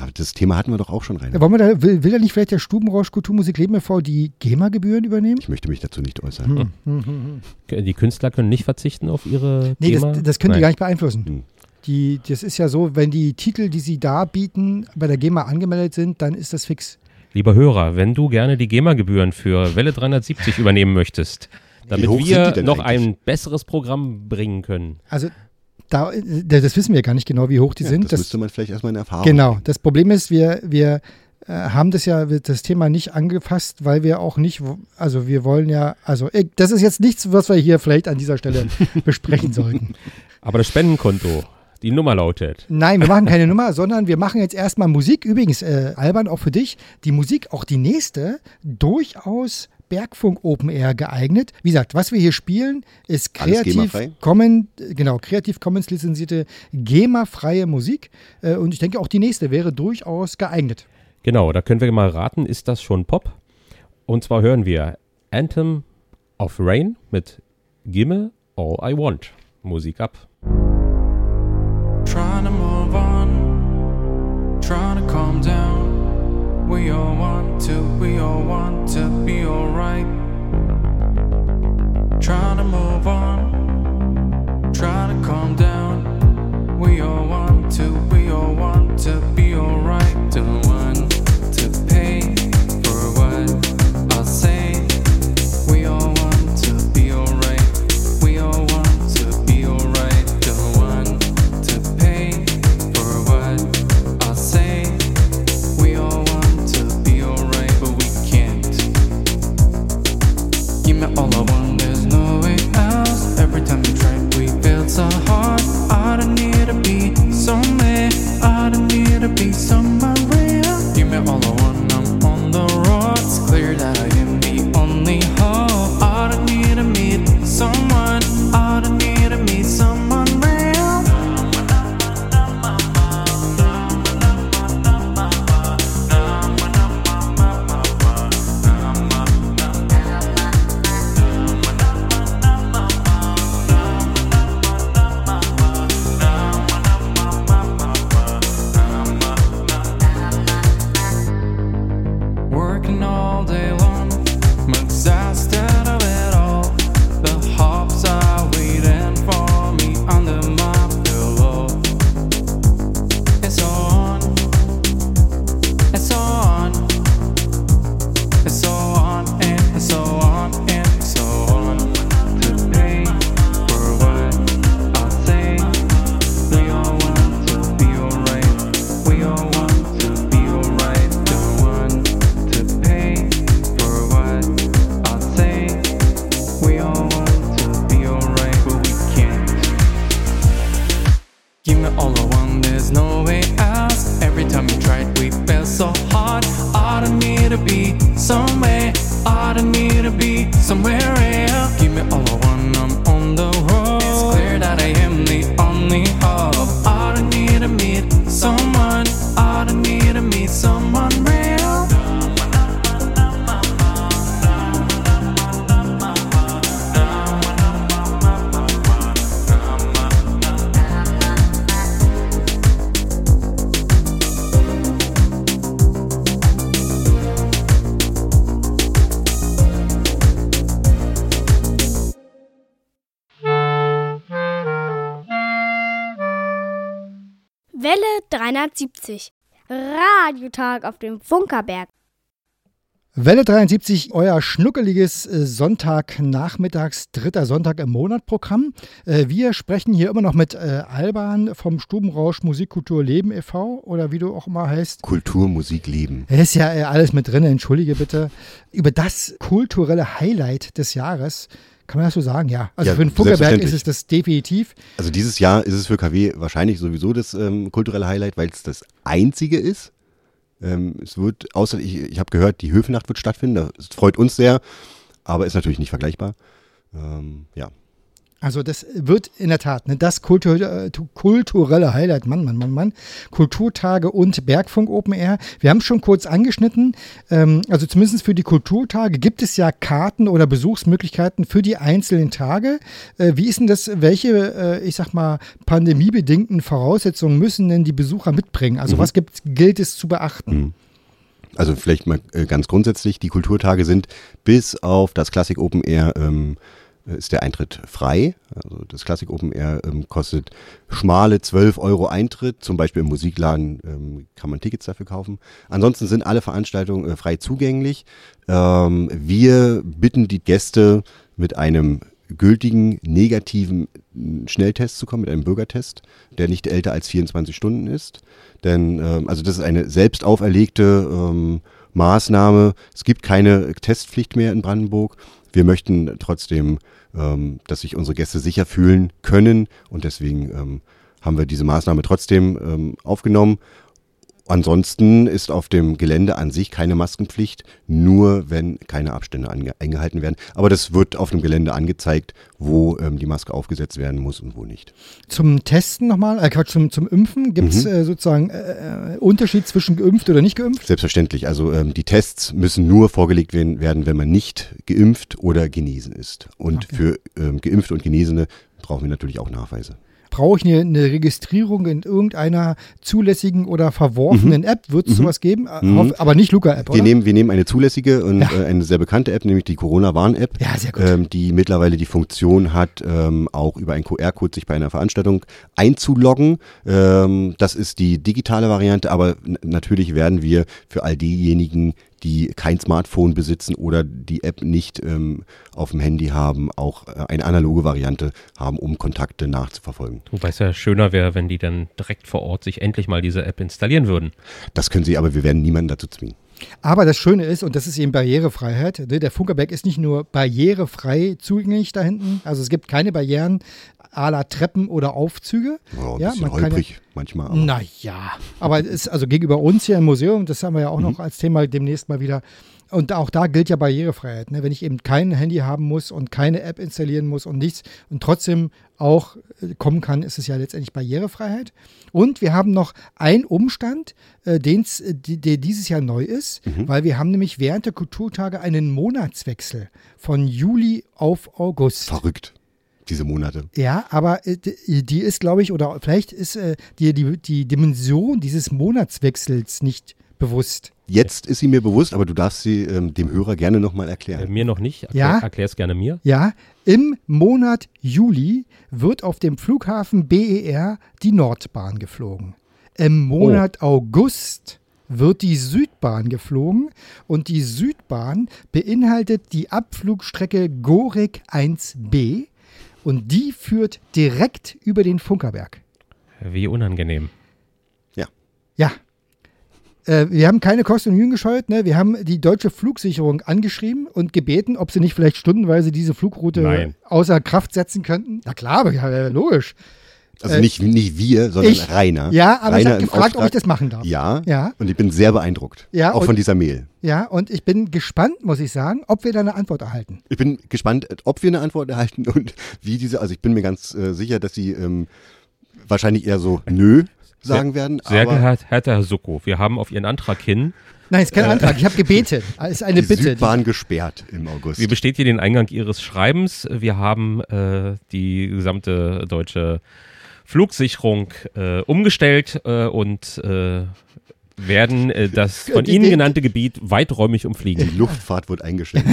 Aber das Thema hatten wir doch auch schon rein. Ja, wollen wir da, will, will da nicht vielleicht der Stubenrausch Kulturmusik Leben e.V. die GEMA-Gebühren übernehmen? Ich möchte mich dazu nicht äußern. Hm. Hm, hm, die Künstler können nicht verzichten auf ihre nee, GEMA? Das, das können Nein. die gar nicht beeinflussen. Hm. Die, das ist ja so, wenn die Titel, die sie da bieten, bei der GEMA angemeldet sind, dann ist das fix. Lieber Hörer, wenn du gerne die GEMA-Gebühren für Welle 370 übernehmen möchtest, damit wir noch eigentlich? ein besseres Programm bringen können. Also da, das wissen wir gar nicht genau, wie hoch die ja, sind. Das, das müsste man vielleicht erstmal in Erfahrung Genau. Bringen. Das Problem ist, wir, wir äh, haben das ja, das Thema nicht angefasst, weil wir auch nicht, also wir wollen ja, also äh, das ist jetzt nichts, was wir hier vielleicht an dieser Stelle (laughs) besprechen sollten. Aber das Spendenkonto, die Nummer lautet. Nein, wir machen keine Nummer, sondern wir machen jetzt erstmal Musik. Übrigens, äh, Alban, auch für dich, die Musik, auch die nächste, durchaus Bergfunk Open Air geeignet. Wie gesagt, was wir hier spielen, ist kreativ? Commons, genau, Creative Commons lizenzierte GEMA-freie Musik. Äh, und ich denke, auch die nächste wäre durchaus geeignet. Genau, da können wir mal raten, ist das schon Pop? Und zwar hören wir Anthem of Rain mit Gimme All I Want. Musik ab. Trying We all want to, we all want to be alright. Trying to move on, trying to calm down. We all want to, we all want to be auf dem Funkerberg. Welle 73, euer schnuckeliges äh, Sonntagnachmittags, dritter Sonntag im Monat Programm. Äh, wir sprechen hier immer noch mit äh, Alban vom Stubenrausch Musikkultur Leben e.V. oder wie du auch immer heißt. Kultur, Musik, Leben. Es ist ja alles mit drin, entschuldige bitte. Über das kulturelle Highlight des Jahres, kann man das so sagen? Ja. Also Ja, für den Funkerberg ist es das definitiv. Also dieses Jahr ist es für KW wahrscheinlich sowieso das ähm, kulturelle Highlight, weil es das einzige ist. Ähm, es wird, außer ich, ich habe gehört, die Höfennacht wird stattfinden. Das freut uns sehr, aber ist natürlich nicht vergleichbar. Ähm, ja. Also das wird in der Tat ne, das Kultur, äh, kulturelle Highlight, Mann, Mann, Mann, Mann. Kulturtage und Bergfunk Open Air. Wir haben es schon kurz angeschnitten. Ähm, also zumindest für die Kulturtage gibt es ja Karten oder Besuchsmöglichkeiten für die einzelnen Tage. Äh, wie ist denn das, welche, äh, ich sag mal, pandemiebedingten Voraussetzungen müssen denn die Besucher mitbringen? Also Mhm. was gibt, gilt es zu beachten? Mhm. Also vielleicht mal äh, ganz grundsätzlich, die Kulturtage sind bis auf das Classic Open Air ähm, ist der Eintritt frei. Also das Classic Open Air ähm, kostet schmale 12 Euro Eintritt. Zum Beispiel im Musikladen ähm, kann man Tickets dafür kaufen. Ansonsten sind alle Veranstaltungen äh, frei zugänglich. Ähm, wir bitten die Gäste mit einem gültigen negativen Schnelltest zu kommen, mit einem Bürgertest, der nicht älter als 24 Stunden ist. Denn ähm, also das ist eine selbst auferlegte ähm, Maßnahme. Es gibt keine Testpflicht mehr in Brandenburg. Wir möchten trotzdem, ähm, dass sich unsere Gäste sicher fühlen können und deswegen ähm, haben wir diese Maßnahme trotzdem ähm, aufgenommen. Ansonsten ist auf dem Gelände an sich keine Maskenpflicht, nur wenn keine Abstände eingehalten werden. Aber das wird auf dem Gelände angezeigt, wo ähm, die Maske aufgesetzt werden muss und wo nicht. Zum Testen nochmal, äh, Quatsch, zum, zum Impfen, gibt es mhm. äh, sozusagen äh, äh, Unterschied zwischen geimpft oder nicht geimpft? Selbstverständlich. Also ähm, die Tests müssen nur vorgelegt werden, wenn man nicht geimpft oder genesen ist. Und okay. für ähm, geimpfte und Genesene brauchen wir natürlich auch Nachweise brauche ich eine, eine, Registrierung in irgendeiner zulässigen oder verworfenen mhm. App? Wird es mhm. sowas geben? Äh, mhm. Aber nicht Luca-App? Wir nehmen, wir nehmen eine zulässige und ja. äh, eine sehr bekannte App, nämlich die Corona-Warn-App, ja. Ähm, die mittlerweile die Funktion hat, ähm, auch über einen QR-Code sich bei einer Veranstaltung einzuloggen. Ähm, das ist die digitale Variante, aber natürlich werden wir für all diejenigen, die kein Smartphone besitzen oder die App nicht ähm, auf dem Handy haben, auch äh, eine analoge Variante haben, um Kontakte nachzuverfolgen. Wobei es ja schöner wäre, wenn die dann direkt vor Ort sich endlich mal diese App installieren würden. Das können sie, aber wir werden niemanden dazu zwingen. Aber das Schöne ist, und das ist eben Barrierefreiheit, ne, der Funkerberg ist nicht nur barrierefrei zugänglich da hinten, also es gibt keine Barrieren à la Treppen oder Aufzüge. Oh, ein ja, man holprig ja, manchmal. Naja, aber es ist also gegenüber uns hier im Museum, das haben wir ja auch mhm. noch als Thema demnächst mal wieder. Und auch da gilt ja Barrierefreiheit. Ne? Wenn ich eben kein Handy haben muss und keine App installieren muss und nichts und trotzdem auch äh, kommen kann, ist es ja letztendlich Barrierefreiheit. Und wir haben noch einen Umstand, äh, den's, äh, der dieses Jahr neu ist, mhm. weil wir haben nämlich während der Kulturtage einen Monatswechsel von Juli auf August. Verrückt diese Monate. Ja, aber äh, die ist, glaube ich, oder vielleicht ist äh, dir die, die Dimension dieses Monatswechsels nicht bewusst. Jetzt ist sie mir bewusst, aber du darfst sie ähm, dem Hörer gerne nochmal erklären. Äh, mir noch nicht. Erklär, ja. Erklär es gerne mir. Ja, im Monat Juli wird auf dem Flughafen BER die Nordbahn geflogen. Im Monat oh. August wird die Südbahn geflogen und die Südbahn beinhaltet die Abflugstrecke Gorik 1b und die führt direkt über den Funkerberg. Wie unangenehm. Ja. Ja. Äh, wir haben keine Kosten und Mühen gescheut. Ne? Wir haben die deutsche Flugsicherung angeschrieben und gebeten, ob sie nicht vielleicht stundenweise diese Flugroute Nein. außer Kraft setzen könnten. Na klar, aber ja, logisch. Also äh, nicht, nicht wir, sondern ich, Rainer. Ja, aber Rainer ich habe gefragt, Auftrag. ob ich das machen darf. Ja, ja. Und ich bin sehr beeindruckt. Ja, auch und, von dieser Mail. Ja, und ich bin gespannt, muss ich sagen, ob wir da eine Antwort erhalten. Ich bin gespannt, ob wir eine Antwort erhalten (laughs) und wie diese, also ich bin mir ganz äh, sicher, dass sie ähm, wahrscheinlich eher so nö sagen sehr, werden. Sehr geehrter Herr Soko, wir haben auf Ihren Antrag hin Nein, ist kein äh, Antrag. Ich habe gebetet. Es (laughs) ist eine die Bitte. Südbahn gesperrt im August. Wie besteht hier den Eingang Ihres Schreibens? Wir haben äh, die gesamte deutsche Flugsicherung äh, umgestellt äh, und äh, werden äh, das von Ihnen genannte Gebiet weiträumig umfliegen. Die Luftfahrt wird eingestellt.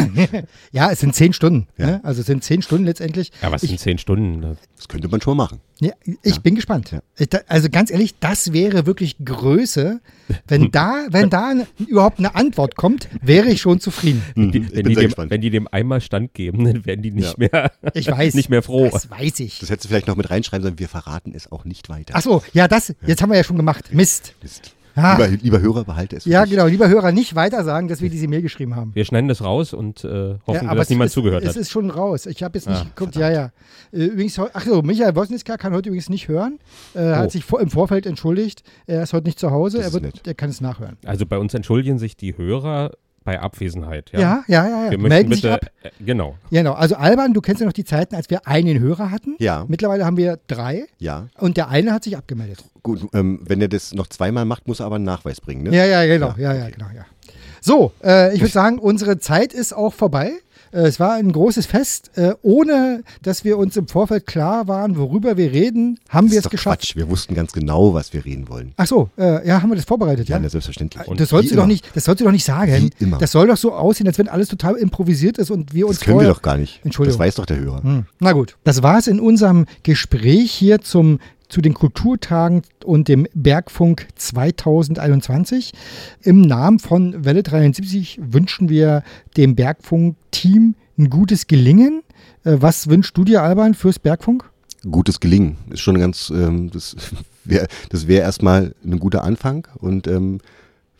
ja, es sind zehn Stunden. Ja. Ne? Also es sind zehn Stunden letztendlich. Ja, was ich, sind zehn Stunden? Das könnte man schon machen. Ja, ich ja. bin gespannt. Ja. Also ganz ehrlich, das wäre wirklich Größe. Wenn (laughs) da, wenn da überhaupt eine Antwort kommt, wäre ich schon zufrieden. Mhm. Die, wenn, die dem, wenn, die dem, einmal Stand geben, (laughs) dann werden die nicht mehr, ich weiß, nicht mehr froh. Das weiß ich. Das hättest du vielleicht noch mit reinschreiben sollen. Wir verraten es auch nicht weiter. Ach so, ja, das. Jetzt haben wir ja schon gemacht. Mist. Mist. Ja. Lieber, lieber, Hörer, behalte es. Ja, dich. genau. Lieber Hörer, nicht weiter sagen, dass wir diese Mail geschrieben haben. Wir schneiden das raus und äh, hoffen, ja, dass niemand ist, zugehört es hat. Es ist schon raus. Ich habe jetzt nicht ah, geguckt. Verdammt. Ja, ja. Äh, übrigens, ach so, Michael Wosnitzka kann heute übrigens nicht hören. Er oh. hat sich vor, im Vorfeld entschuldigt. Er ist heute nicht zu Hause. Er, wird, er kann es nachhören. Also bei uns entschuldigen sich die Hörer bei Abwesenheit. Ja, ja, ja. ja, ja. Wir Melden bitte, sich ab. Äh, genau. Genau. Also Alban, du kennst ja noch die Zeiten, als wir einen Hörer hatten. Ja. Mittlerweile haben wir drei. Ja. Und der eine hat sich abgemeldet. Gut, ähm, wenn er das noch zweimal macht, muss er aber einen Nachweis bringen, ne? Ja, ja, genau. Ja, ja, ja genau, ja. So, äh, ich würde sagen, unsere Zeit ist auch vorbei. Äh, es war ein großes Fest. Äh, ohne dass wir uns im Vorfeld klar waren, worüber wir reden, haben wir es geschafft. Quatsch, wir wussten ganz genau, was wir reden wollen. Ach so, äh, ja, haben wir das vorbereitet? Ja, ja? selbstverständlich. Und das sollst du doch nicht, das sollst du doch nicht sagen. Wie immer. Das soll doch so aussehen, als wenn alles total improvisiert ist und wir uns Das können vorher, wir doch gar nicht. Entschuldigung. Das weiß doch der Hörer. Hm. Na gut, das war es in unserem Gespräch hier zum zu den Kulturtagen und dem Bergfunk 2021. Im Namen von Welle 73 wünschen wir dem Bergfunk-Team ein gutes Gelingen. Äh, was wünschst du dir, Alban, fürs Bergfunk? Gutes Gelingen ist schon ganz, ähm, das (laughs) wäre das wär erstmal ein guter Anfang und ähm,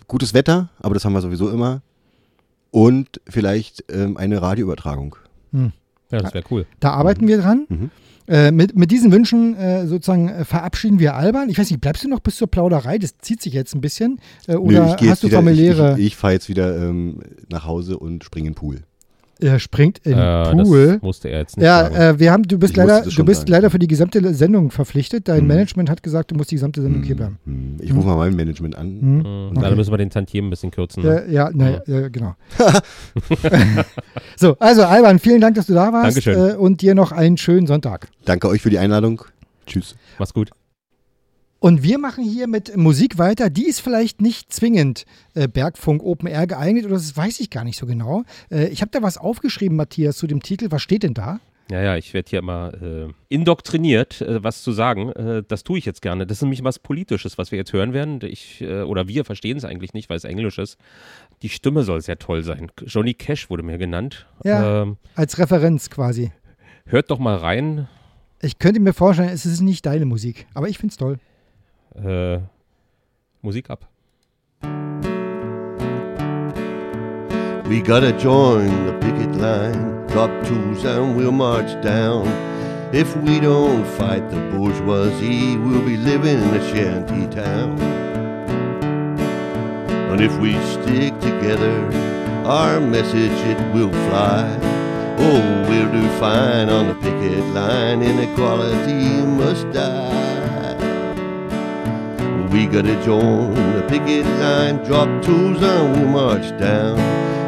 gutes Wetter, aber das haben wir sowieso immer. Und vielleicht ähm, eine Radioübertragung. Hm. Ja, das wäre cool. Da arbeiten wir dran. Mhm. Äh, mit, mit diesen Wünschen äh, sozusagen äh, verabschieden wir Alban. Ich weiß nicht, bleibst du noch bis zur Plauderei? Das zieht sich jetzt ein bisschen. Äh, Nö, oder geh hast du wieder, familiäre? Ich, ich, ich fahre jetzt wieder ähm, nach Hause und springe in den Pool. Er springt in Äh, den Pool. Das musste er jetzt nicht Ja, sagen. äh, wir haben, du bist Ich leider, du bist leider für die gesamte Sendung verpflichtet. Dein Mhm. Management hat gesagt, du musst die gesamte Sendung hier bleiben. Hm, Ich rufe mal mein Management an. Mhm. Mhm. okay. Dann müssen wir den Tantiemen ein bisschen kürzen. Ne? Ja, ja, ne, ja, genau. (laughs) (laughs) so, also Alban, vielen Dank, dass du da warst. Dankeschön. Äh, und dir noch einen schönen Sonntag. Danke euch für die Einladung. Tschüss. Mach's gut. Und wir machen hier mit Musik weiter. Die ist vielleicht nicht zwingend äh, Bergfunk Open Air geeignet oder das weiß ich gar nicht so genau. Äh, ich habe da was aufgeschrieben, Matthias, zu dem Titel. Was steht denn da? Ja, ja, ich werde hier immer äh, indoktriniert, äh, was zu sagen. Äh, das tue ich jetzt gerne. Das ist nämlich was Politisches, was wir jetzt hören werden. Ich, äh, oder wir verstehen es eigentlich nicht, weil es Englisch ist. Die Stimme soll sehr toll sein. Johnny Cash wurde mir genannt. Ja. Ähm, Als Referenz quasi. hört doch mal rein. Ich könnte mir vorstellen, es ist nicht deine Musik, aber ich finde es toll. Äh, Musik ab. We gotta join the picket line, drop tools and we'll march down. If we don't fight the bourgeoisie, we'll be living in a shanty town. And if we stick together, our message it will fly. Oh, we'll do fine on the picket line, inequality must die. We gotta join the picket line, drop tools and we'll march down.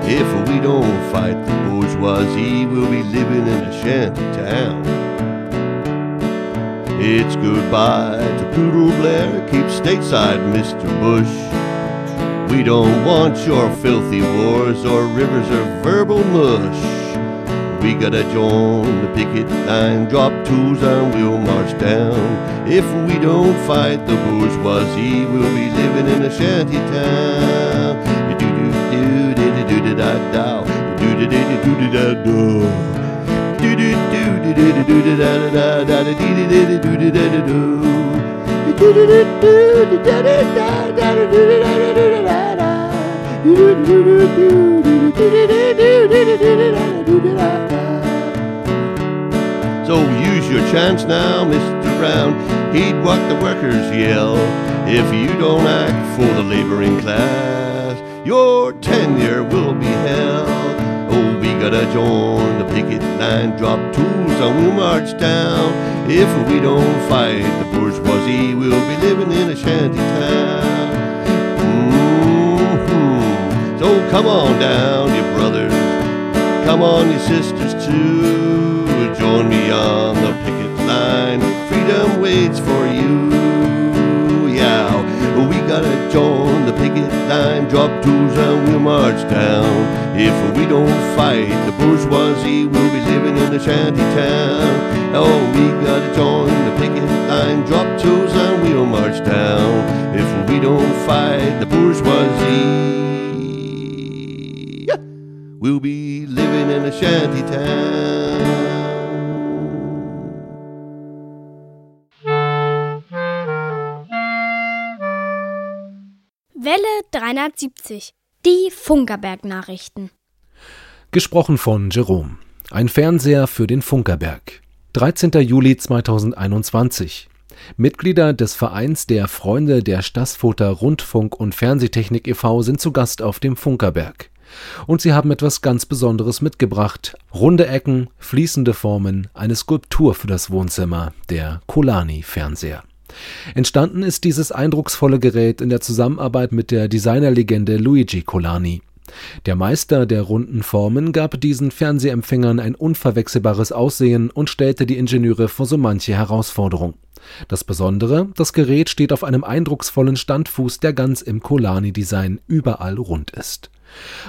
If we don't fight the bourgeoisie, we'll be living in a shanty town. It's goodbye to Poodle Blair, keep stateside, Mr. Bush. We don't want your filthy wars or rivers of verbal mush. We gotta join the picket line, drop tools and we'll march down. If we don't fight the bourgeoisie, we'll be living in a shanty town. Do do do do do do da da do do do do do da do. Do do do do do do do da da da da do do do do do da da do. Do do do do do da da da da da do da da da da da. Do do do do do do do do do do do do da So use your chance now, Mr. Brown. Heed what the workers yell. If you don't act for the laboring class, your tenure will be held. Oh, we gotta join the picket line, drop tools, and we'll march down. If we don't fight the bourgeoisie, we'll be living in a shanty town. hmm So come on down, you brothers. Come on, you sisters, too. Join me on the picket line. Freedom waits for you. Yeah, we gotta join the picket line. Drop tools and we'll march down. If we don't fight the bourgeoisie, we'll be living in a shanty town. Oh, we gotta join the picket line. Drop tools and we'll march down. If we don't fight the bourgeoisie. We'll be living in a shanty town. Welle 370. Die Funkerberg-Nachrichten. Gesprochen von Jerome. Ein Fernseher für den Funkerberg. 13. Juli 2021. Mitglieder des Vereins der Freunde der Stassfoter Rundfunk und Fernsehtechnik e.V. sind zu Gast auf dem Funkerberg. Und sie haben etwas ganz Besonderes mitgebracht. Runde Ecken, fließende Formen, eine Skulptur für das Wohnzimmer, der Colani-Fernseher. Entstanden ist dieses eindrucksvolle Gerät in der Zusammenarbeit mit der Designerlegende Luigi Colani. Der Meister der runden Formen gab diesen Fernsehempfängern ein unverwechselbares Aussehen und stellte die Ingenieure vor so manche Herausforderung. Das Besondere, das Gerät steht auf einem eindrucksvollen Standfuß, der ganz im Colani-Design überall rund ist.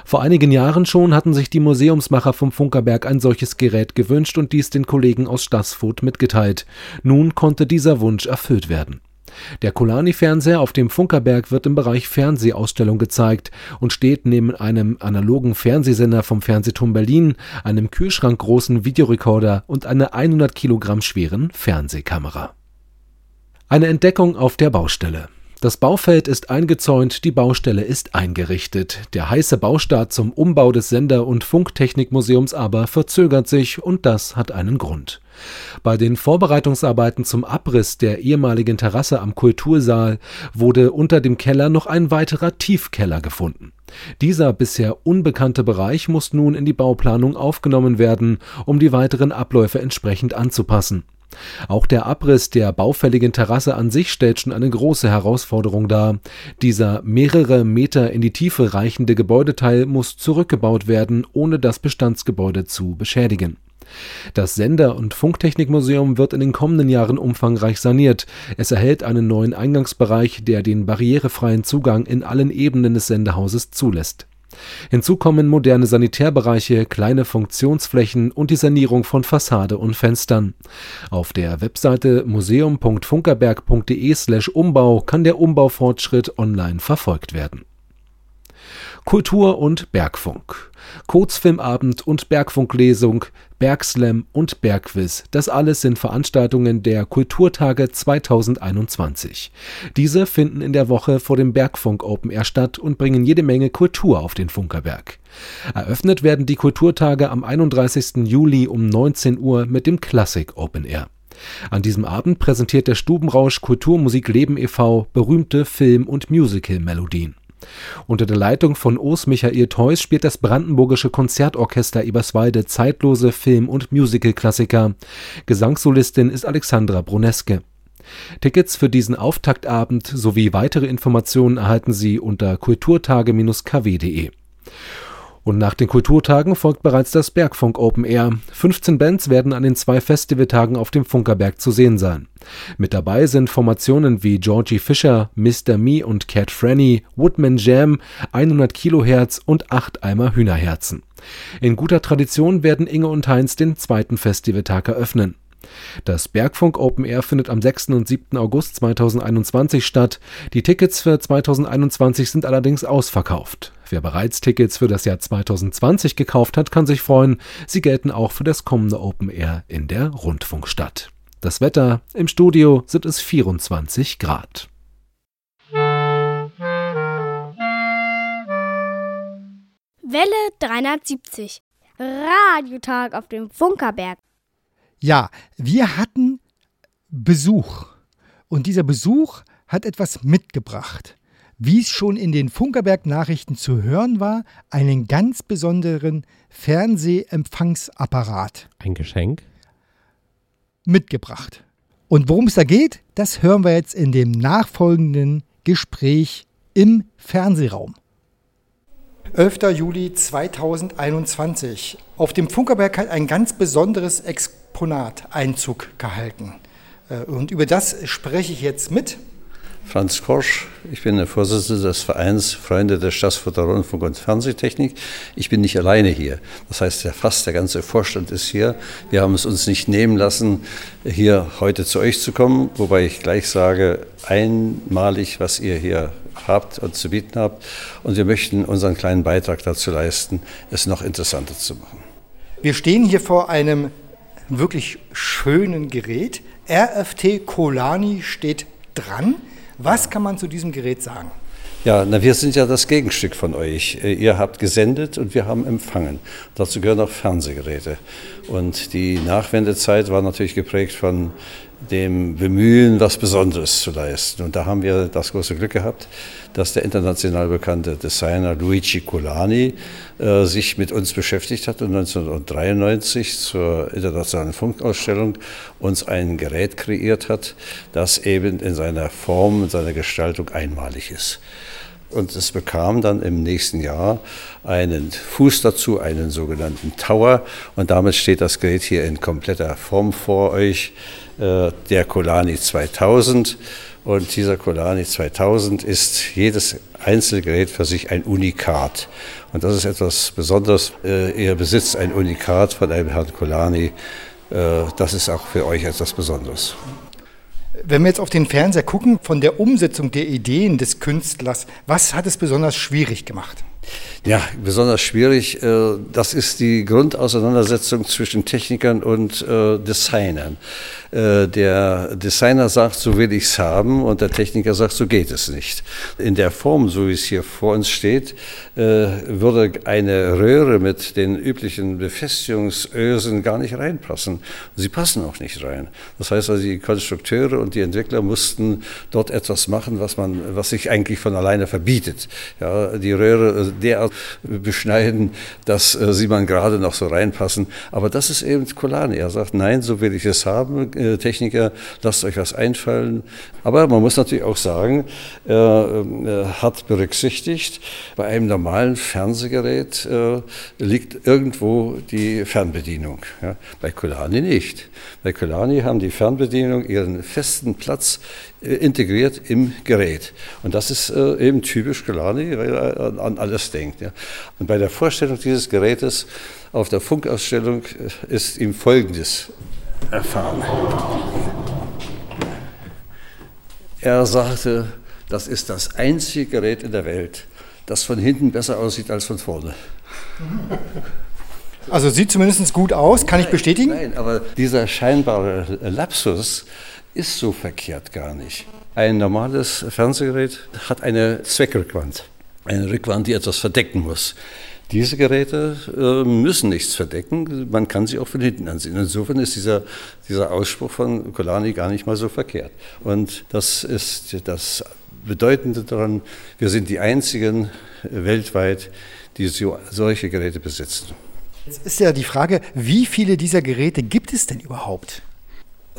Vor einigen Jahren schon hatten sich die Museumsmacher vom Funkerberg ein solches Gerät gewünscht und dies den Kollegen aus Stassfurt mitgeteilt. Nun konnte dieser Wunsch erfüllt werden. Der Colani-Fernseher auf dem Funkerberg wird im Bereich Fernsehausstellung gezeigt und steht neben einem analogen Fernsehsender vom Fernsehturm Berlin, einem kühlschrankgroßen Videorekorder und einer 100 Kilogramm schweren Fernsehkamera. Eine Entdeckung auf der Baustelle. Das Baufeld ist eingezäunt, die Baustelle ist eingerichtet. Der heiße Baustart zum Umbau des Sender- und Funktechnikmuseums aber verzögert sich und das hat einen Grund. Bei den Vorbereitungsarbeiten zum Abriss der ehemaligen Terrasse am Kultursaal wurde unter dem Keller noch ein weiterer Tiefkeller gefunden. Dieser bisher unbekannte Bereich muss nun in die Bauplanung aufgenommen werden, um die weiteren Abläufe entsprechend anzupassen. Auch der Abriss der baufälligen Terrasse an sich stellt schon eine große Herausforderung dar. Dieser mehrere Meter in die Tiefe reichende Gebäudeteil muss zurückgebaut werden, ohne das Bestandsgebäude zu beschädigen. Das Sender- und Funktechnikmuseum wird in den kommenden Jahren umfangreich saniert. Es erhält einen neuen Eingangsbereich, der den barrierefreien Zugang in allen Ebenen des Sendehauses zulässt. Hinzu kommen moderne Sanitärbereiche, kleine Funktionsflächen und die Sanierung von Fassade und Fenstern. Auf der Webseite museum.funkerberg.de/umbau kann der Umbaufortschritt online verfolgt werden. Kultur und Bergfunk. Kurzfilmabend und Bergfunklesung, Bergslam und Bergquiz, das alles sind Veranstaltungen der Kulturtage 2021. Diese finden in der Woche vor dem Bergfunk Open Air statt und bringen jede Menge Kultur auf den Funkerberg. Eröffnet werden die Kulturtage am 31. Juli um 19 Uhr mit dem Classic Open Air. An diesem Abend präsentiert der Stubenrausch Kulturmusik Leben e.V. berühmte Film- und Musical-Melodien. Unter der Leitung von Urs Michael Theuss spielt das Brandenburgische Konzertorchester Eberswalde zeitlose Film- und Musicalklassiker. Gesangssolistin ist Alexandra Bruneske. Tickets für diesen Auftaktabend sowie weitere Informationen erhalten Sie unter kulturtage-kw.de. Und nach den Kulturtagen folgt bereits das Bergfunk Open Air. 15 Bands werden an den zwei Festivaltagen auf dem Funkerberg zu sehen sein. Mit dabei sind Formationen wie Georgie Fischer, Mr. Me und Cat Franny, Woodman Jam, 100 Kilohertz und 8 Eimer Hühnerherzen. In guter Tradition werden Inge und Heinz den zweiten Festivaltag eröffnen. Das Bergfunk Open Air findet am 6. und 7. August 2021 statt. Die Tickets für 2021 sind allerdings ausverkauft. Wer bereits Tickets für das Jahr 2020 gekauft hat, kann sich freuen. Sie gelten auch für das kommende Open Air in der Rundfunkstadt. Das Wetter im Studio sind es 24 Grad. Welle 370. Radiotag auf dem Funkerberg. Ja, wir hatten Besuch. Und dieser Besuch hat etwas mitgebracht. Wie es schon in den Funkerberg-Nachrichten zu hören war, einen ganz besonderen Fernsehempfangsapparat. Ein Geschenk? Mitgebracht. Und worum es da geht, das hören wir jetzt in dem nachfolgenden Gespräch im Fernsehraum. 11. Juli 2021. Auf dem Funkerberg hat ein ganz besonderes Exponat Einzug gehalten. Äh, und über das spreche ich jetzt mit. Franz Korsch, ich bin der Vorsitzende des Vereins Freunde der Staatsfutter Rundfunk und Fernsehtechnik. Ich bin nicht alleine hier. Das heißt, fast der ganze Vorstand ist hier. Wir haben es uns nicht nehmen lassen, hier heute zu euch zu kommen, wobei ich gleich sage, einmalig, was ihr hier habt und zu bieten habt. Und wir möchten unseren kleinen Beitrag dazu leisten, es noch interessanter zu machen. Wir stehen hier vor einem wirklich schönen Gerät. RFT Colani steht dran. Was kann man zu diesem Gerät sagen? Ja, na, wir sind ja das Gegenstück von euch. Äh, ihr habt gesendet und wir haben empfangen. Dazu gehören auch Fernsehgeräte. Und die Nachwendezeit war natürlich geprägt von dem Bemühen, was Besonderes zu leisten. Und da haben wir das große Glück gehabt, dass der international bekannte Designer Luigi Colani äh, sich mit uns beschäftigt hat und 1993 zur internationalen Funkausstellung uns ein Gerät kreiert hat, das eben in seiner Form, in seiner Gestaltung einmalig ist. Und es bekam dann im nächsten Jahr einen Fuß dazu, einen sogenannten Tower. Und damit steht das Gerät hier in kompletter Form vor euch, äh, der Colani 2000. Und dieser Colani 2000 ist jedes Einzelgerät für sich ein Unikat. Und das ist etwas Besonderes. Äh, ihr besitzt ein Unikat von einem Herrn Colani. Äh, das ist auch für euch etwas Besonderes. Wenn wir jetzt auf den Fernseher gucken, von der Umsetzung der Ideen des Künstlers, was hat es besonders schwierig gemacht? Ja, besonders schwierig. äh, Das ist die Grundauseinandersetzung zwischen Technikern und äh, Designern. Äh, Der Designer sagt, so will ich es haben, und der Techniker sagt, so geht es nicht. In der Form, so wie es hier vor uns steht, würde eine Röhre mit den üblichen Befestigungsösen gar nicht reinpassen. Sie passen auch nicht rein. Das heißt also, die Konstrukteure und die Entwickler mussten dort etwas machen, was man, was sich eigentlich von alleine verbietet. Ja, die Röhre derart beschneiden, dass äh, sie man gerade noch so reinpassen. Aber das ist eben Kolani. Er sagt, nein, so will ich es haben. Äh, Techniker, lasst euch was einfallen. Aber man muss natürlich auch sagen, er äh, hat berücksichtigt, bei einem normalen Fernsehgerät äh, liegt irgendwo die Fernbedienung. Ja, bei Kolani nicht. Bei Kolani haben die Fernbedienung ihren festen Platz äh, integriert im Gerät. Und das ist äh, eben typisch Kolani, weil er an alles denkt. Ja. Und bei der Vorstellung dieses Gerätes auf der Funkausstellung äh, ist ihm Folgendes erfahren. Er sagte, das ist das einzige Gerät in der Welt, das von hinten besser aussieht als von vorne. (laughs) Also sieht zumindest gut aus, kann ich bestätigen? Nein, aber dieser scheinbare Lapsus ist so verkehrt gar nicht. Ein normales Fernsehgerät hat eine Zweckrückwand, eine Rückwand, die etwas verdecken muss. Diese Geräte äh, müssen nichts verdecken, man kann sie auch von hinten ansehen. Insofern ist dieser, dieser Ausspruch von Kolani gar nicht mal so verkehrt. Und das ist das Bedeutende daran, wir sind die einzigen weltweit, die so, solche Geräte besitzen. Jetzt ist ja die Frage, wie viele dieser Geräte gibt es denn überhaupt?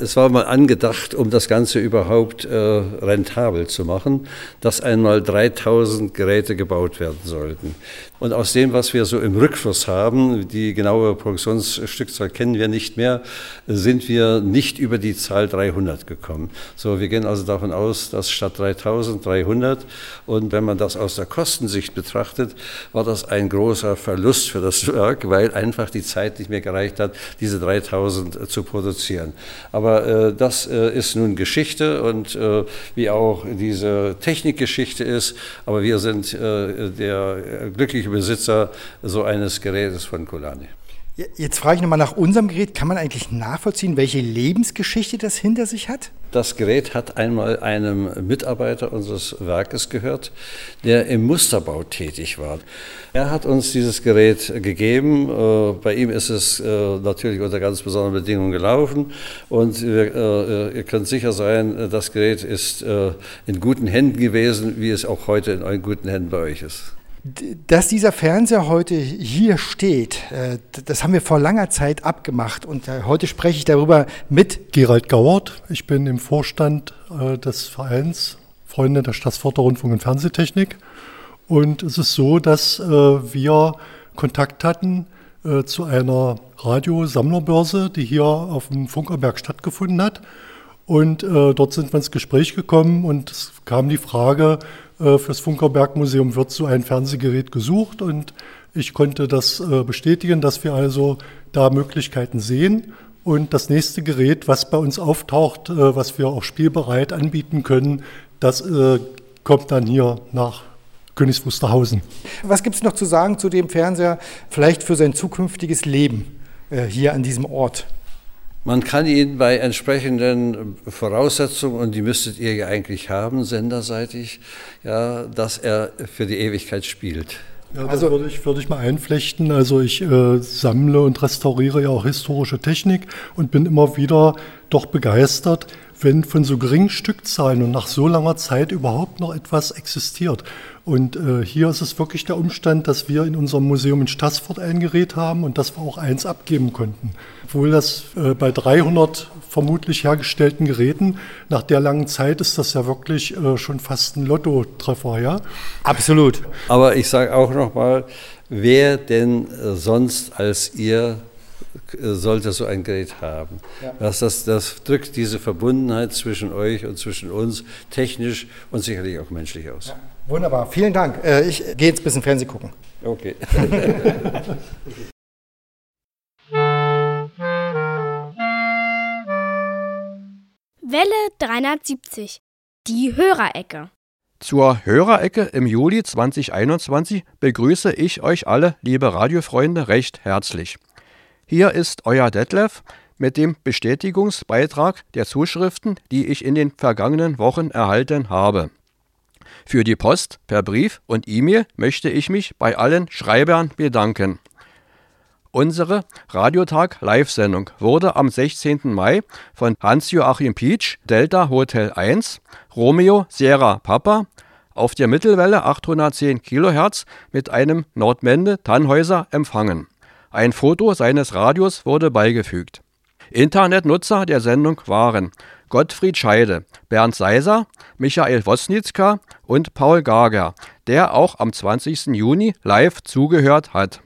Es war mal angedacht, um das Ganze überhaupt äh, rentabel zu machen, dass einmal 3000 Geräte gebaut werden sollten. Und aus dem, was wir so im Rückfluss haben, die genaue Produktionsstückzahl kennen wir nicht mehr, sind wir nicht über die Zahl 300 gekommen. So, wir gehen also davon aus, dass statt 3000 300 und wenn man das aus der Kostensicht betrachtet, war das ein großer Verlust für das Werk, weil einfach die Zeit nicht mehr gereicht hat, diese 3000 zu produzieren. Aber äh, das äh, ist nun Geschichte und äh, wie auch diese Technikgeschichte ist, aber wir sind äh, der glückliche Besitzer so eines Gerätes von Kolani. Jetzt frage ich nochmal nach unserem Gerät. Kann man eigentlich nachvollziehen, welche Lebensgeschichte das hinter sich hat? Das Gerät hat einmal einem Mitarbeiter unseres Werkes gehört, der im Musterbau tätig war. Er hat uns dieses Gerät gegeben. Äh, Bei ihm ist es äh, natürlich unter ganz besonderen Bedingungen gelaufen. Und äh, ihr könnt sicher sein, das Gerät ist in guten Händen gewesen, wie es auch heute in guten Händen bei euch ist. Dass dieser Fernseher heute hier steht, äh, das haben wir vor langer Zeit abgemacht. Und äh, heute spreche ich darüber mit Gerald Gauert. Ich bin im Vorstand äh, des Vereins Freunde der Staatsförderrundfunk und Fernsehtechnik. Und es ist so, dass wir Kontakt hatten zu einer Radiosammlerbörse, die hier auf dem Funkerberg stattgefunden hat. Und dort sind wir ins Gespräch gekommen und es kam die Frage, fürs Funkerberg-Museum wird so ein Fernsehgerät gesucht und ich konnte das äh, bestätigen, dass wir also da Möglichkeiten sehen. Und das nächste Gerät, was bei uns auftaucht, äh, was wir auch spielbereit anbieten können, das äh, kommt dann hier nach Königs Wusterhausen. Was gibt es noch zu sagen zu dem Fernseher, vielleicht für sein zukünftiges Leben hier an diesem Ort? Man kann ihn bei entsprechenden Voraussetzungen, und die müsstet ihr ja eigentlich haben, senderseitig, ja, dass er für die Ewigkeit spielt. Ja, das also, würde, ich, würde ich mal einflechten. Also ich äh, sammle und restauriere ja auch historische Technik und bin immer wieder doch begeistert, wenn von so geringen Stückzahlen und nach so langer Zeit überhaupt noch etwas existiert. Und äh, hier ist es wirklich der Umstand, dass wir in unserem Museum in Stassfurt ein Gerät haben und dass wir auch eins abgeben konnten. Obwohl das äh, bei 300 vermutlich hergestellten Geräten, nach der langen Zeit ist das ja wirklich äh, schon fast ein Lottotreffer, ja? Absolut. Aber ich sage auch nochmal, wer denn äh, sonst als ihr sollte so ein Gerät haben. Ja. Das, das, das drückt diese Verbundenheit zwischen euch und zwischen uns technisch und sicherlich auch menschlich aus. Ja. Wunderbar, vielen Dank. Äh, ich gehe jetzt ein bisschen Fernsehen gucken. Okay. (laughs) Welle 370, die Hörerecke. Zur Hörerecke im Juli 2021 begrüße ich euch alle, liebe Radiofreunde, recht herzlich. Hier ist euer Detlef mit dem Bestätigungsbeitrag der Zuschriften, die ich in den vergangenen Wochen erhalten habe. Für die Post, per Brief und E-Mail möchte ich mich bei allen Schreibern bedanken. Unsere Radiotag-Live-Sendung wurde am 16. Mai von Hans-Joachim Pietsch, Delta Hotel 1, Romeo Sierra Papa, auf der Mittelwelle 810 kHz mit einem Nordmende-Tannhäuser empfangen. Ein Foto seines Radios wurde beigefügt. Internetnutzer der Sendung waren Gottfried Scheide, Bernd Seiser, Michael Wosnitzka und Paul Gager, der auch am 20. Juni live zugehört hat.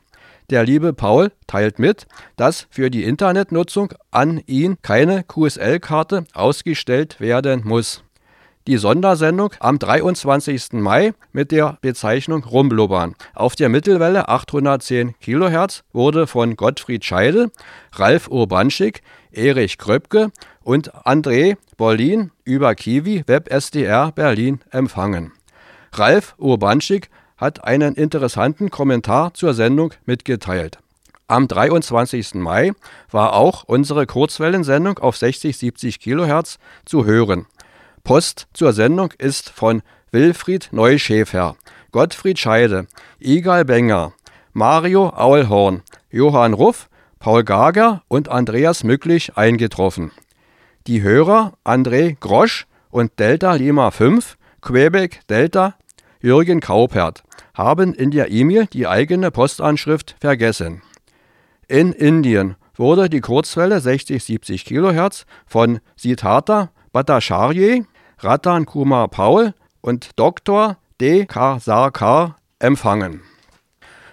Der liebe Paul teilt mit, dass für die Internetnutzung an ihn keine QSL-Karte ausgestellt werden muss. Die Sondersendung am 23. Mai mit der Bezeichnung Rumblubbern auf der Mittelwelle 810 kHz wurde von Gottfried Scheide, Ralf Urbanschik, Erich Kröpke und André Bollin über Kiwi Web SDR Berlin empfangen. Ralf Urbanschik hat einen interessanten Kommentar zur Sendung mitgeteilt. Am 23. Mai war auch unsere Kurzwellensendung auf 60-70 kHz zu hören. Post zur Sendung ist von Wilfried Neuschäfer, Gottfried Scheide, Igal Benger, Mario Aulhorn, Johann Ruff, Paul Gager und Andreas Mücklich eingetroffen. Die Hörer André Grosch und Delta Lima 5, Quebec Delta Jürgen Kaupert haben in der E-Mail die eigene Postanschrift vergessen. In Indien wurde die Kurzwelle 60-70 kHz von Siddhartha Bhattacharya, Ratan Kumar Paul und Dr. D. K. Sarkar empfangen.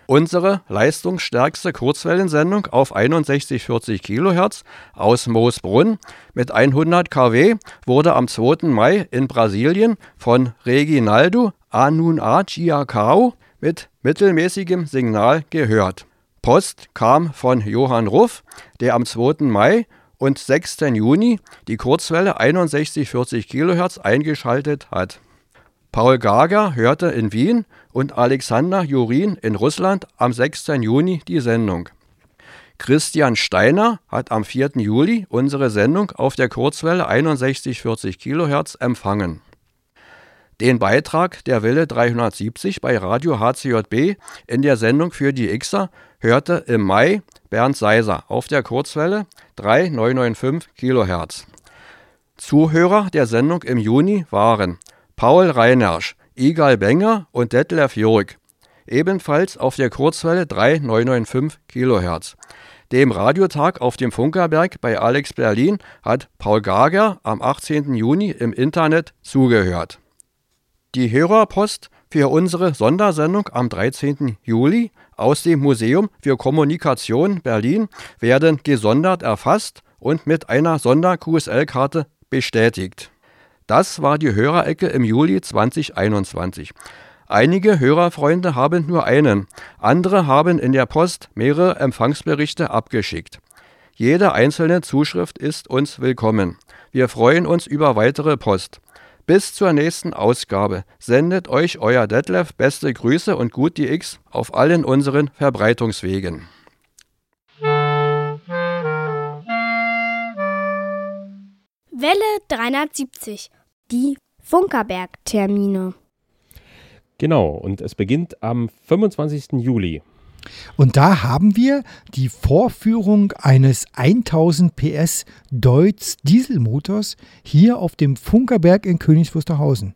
Unsere leistungsstärkste Kurzwellensendung auf 6140 kHz aus Moosbrunn mit 100 kW wurde am 2. Mai in Brasilien von Reginaldo Anuna Giacao mit mittelmäßigem Signal gehört. Post kam von Johann Ruff, der am 2. Mai und 6. Juni die Kurzwelle 6140 kHz eingeschaltet hat. Paul Gager hörte in Wien und Alexander Jurin in Russland am 6. Juni die Sendung. Christian Steiner hat am 4. Juli unsere Sendung auf der Kurzwelle 6140 kHz empfangen. Den Beitrag der Welle 370 bei Radio HCJB in der Sendung für die Xer hörte im Mai Bernd Seiser auf der Kurzwelle 3995 kHz. Zuhörer der Sendung im Juni waren Paul Reinersch, Igal Benger und Detlef Jörg, ebenfalls auf der Kurzwelle 3995 kHz. Dem Radiotag auf dem Funkerberg bei Alex Berlin hat Paul Gager am 18. Juni im Internet zugehört. Die Hörerpost für unsere Sondersendung am 13. Juli aus dem Museum für Kommunikation Berlin werden gesondert erfasst und mit einer Sonder-QSL-Karte bestätigt. Das war die Hörerecke im Juli 2021. Einige Hörerfreunde haben nur einen, andere haben in der Post mehrere Empfangsberichte abgeschickt. Jede einzelne Zuschrift ist uns willkommen. Wir freuen uns über weitere Post. Bis zur nächsten Ausgabe sendet euch euer Detlef beste Grüße und gut die X auf allen unseren Verbreitungswegen. Welle 370 die Funkerberg-Termine. Genau, und es beginnt am 25. Juli. Und da haben wir die Vorführung eines 1000 PS Deutz Dieselmotors hier auf dem Funkerberg in Königs Wusterhausen.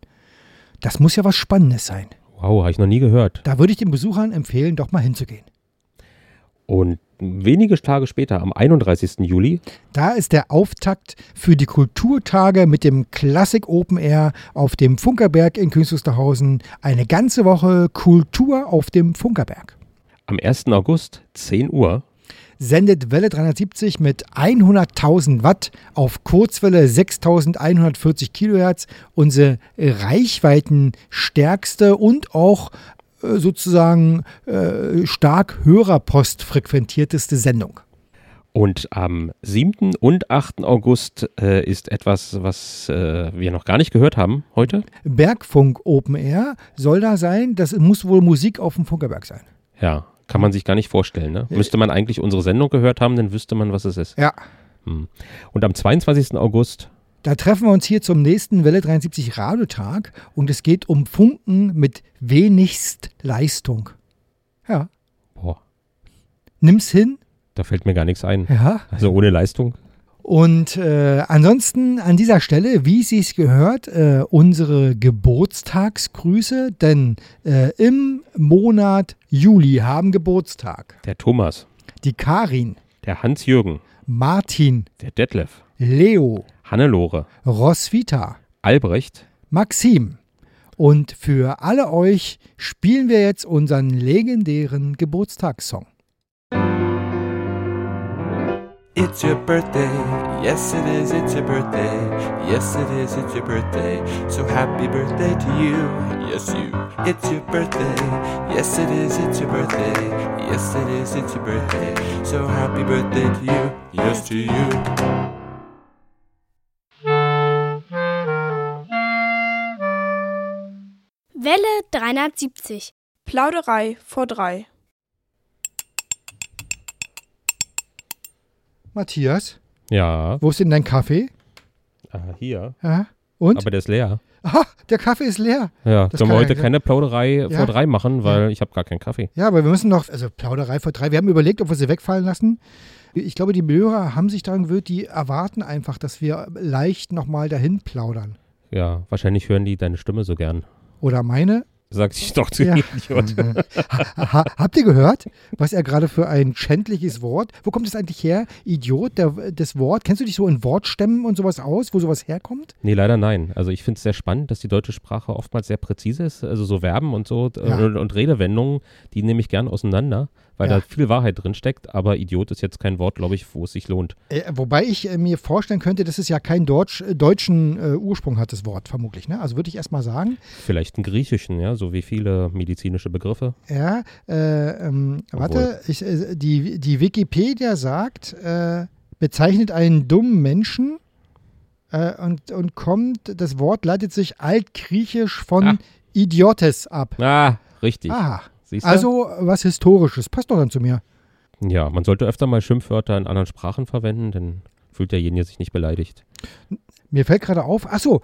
Das muss ja was Spannendes sein. Wow, habe ich noch nie gehört. Da würde ich den Besuchern empfehlen, doch mal hinzugehen. Und wenige Tage später, am 31. Juli. Da ist der Auftakt für die Kulturtage mit dem Classic Open Air auf dem Funkerberg in Königs Wusterhausen. Eine ganze Woche Kultur auf dem Funkerberg. Am 1. August, 10 Uhr. Sendet Welle 370 mit 100.000 Watt auf Kurzwelle 6.140 Kilohertz unsere reichweitenstärkste und auch sozusagen äh, stark Hörerpost frequentierteste Sendung. Und am 7. und 8. August äh, ist etwas, was äh, wir noch gar nicht gehört haben heute. Bergfunk Open Air soll da sein. Das muss wohl Musik auf dem Funkerberg sein. Ja, kann man sich gar nicht vorstellen. Ne? Müsste man eigentlich unsere Sendung gehört haben, dann wüsste man, was es ist. Ja. Hm. Und am 22. August Da treffen wir uns hier zum nächsten Welle 73 Radiotag und es geht um Funken mit wenigst Leistung. Ja. Boah. Nimm's hin. Da fällt mir gar nichts ein. Ja. Also ohne Leistung. Und äh, ansonsten an dieser Stelle, wie es sich gehört, äh, unsere Geburtstagsgrüße, denn äh, im Monat Juli haben Geburtstag. Der Thomas, die Karin, der Hans-Jürgen, Martin, der Detlef, Leo, Hannelore, Roswitha, Albrecht, Maxim. Und für alle euch spielen wir jetzt unseren legendären Geburtstagssong. It's your birthday, yes it is, it's your birthday, yes it is, it's your birthday, so happy birthday to you, yes you. It's your birthday, yes it is, it's your birthday, yes it is, it's your birthday, so happy birthday to you, yes to you. Welle 370. Plauderei vor drei. Matthias, Ja, wo ist denn dein Kaffee? ah, hier. Ja. Und? Aber der ist leer. Aha, der Kaffee ist leer. Ja, Das können wir heute ja- keine Plauderei Ja. vor drei machen, weil ich habe gar keinen Kaffee. Ja, aber wir müssen noch, also Plauderei vor drei. Wir haben überlegt, ob wir sie wegfallen lassen. Ich glaube, die Hörer haben sich daran gewöhnt, die erwarten einfach, dass wir leicht nochmal dahin plaudern. Ja, wahrscheinlich hören die deine Stimme so gern. Oder meine. Sag ich doch zu Ja. Idiot. Ha, ha, habt ihr gehört, was er gerade für ein schändliches Wort? Wo kommt es eigentlich her? Idiot, der, das Wort. Kennst du dich so in Wortstämmen und sowas aus, wo sowas herkommt? Nee, leider nein. Also ich finde es sehr spannend, dass die deutsche Sprache oftmals sehr präzise ist. Also so Verben und so äh, Ja. und, und Redewendungen, die nehme ich gern auseinander, weil Ja. da viel Wahrheit drin steckt. Aber Idiot ist jetzt kein Wort, glaube ich, wo es sich lohnt. Äh, wobei ich äh, mir vorstellen könnte, dass es ja keinen Deutsch, äh, deutschen äh, Ursprung hat, das Wort, vermutlich. Ne? Also würde ich erstmal sagen, Vielleicht einen griechischen, ja, so wie viele medizinische Begriffe. Ja, äh, ähm, warte, ich, äh, die, die Wikipedia sagt, bezeichnet einen dummen Menschen und, und kommt, das Wort leitet sich altgriechisch von Ah. Idiotes ab. Ah, richtig. Aha. Siehst du? Also was Historisches. Passt doch dann zu mir. Ja, man sollte öfter mal Schimpfwörter in anderen Sprachen verwenden, dann fühlt derjenige sich nicht beleidigt. Mir fällt gerade auf, ach so,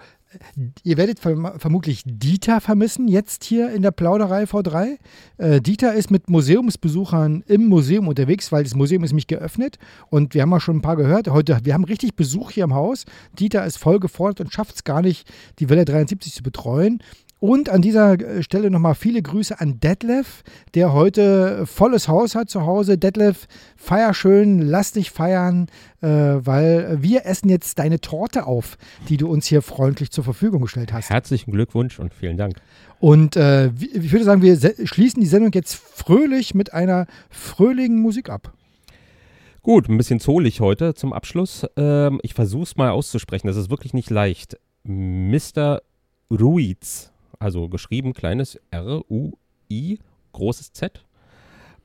ihr werdet verm vermutlich Dieter vermissen, jetzt hier in der Plauderei V3. Äh, Dieter ist mit Museumsbesuchern im Museum unterwegs, weil das Museum ist nämlich geöffnet und wir haben ja schon ein paar gehört. Heute, wir haben richtig Besuch hier im Haus. Dieter ist voll gefordert und schafft es gar nicht, die Welle 73 zu betreuen. Und an dieser äh, Stelle nochmal viele Grüße an Detlef, der heute volles Haus hat zu Hause. Detlef, feier schön, lass dich feiern, äh, weil wir essen jetzt deine Torte auf, die du uns hier freundlich zur Verfügung gestellt hast. Herzlichen Glückwunsch und vielen Dank. Und äh, ich würde sagen, wir schließen die Sendung jetzt fröhlich mit einer fröhlichen Musik ab. Gut, ein bisschen zolig heute zum Abschluss. Ähm, ich versuche es mal auszusprechen, das ist wirklich nicht leicht. Mr. Ruiz, also geschrieben kleines R-U-I, großes Z.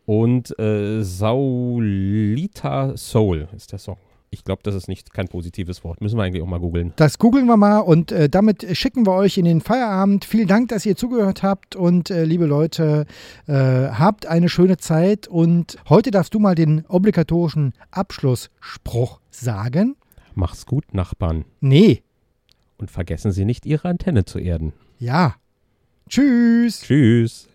Und äh, Saulita Soul ist der Song. Ich glaube, das ist nicht kein positives Wort. Müssen wir eigentlich auch mal googeln. Das googeln wir mal und äh, damit schicken wir euch in den Feierabend. Vielen Dank, dass ihr zugehört habt und äh, liebe Leute, äh, habt eine schöne Zeit und heute darfst du mal den obligatorischen Abschlussspruch sagen. Mach's gut, Nachbarn. Nee, Und vergessen Sie nicht, Ihre Antenne zu erden. ja. Tschüss. Tschüss.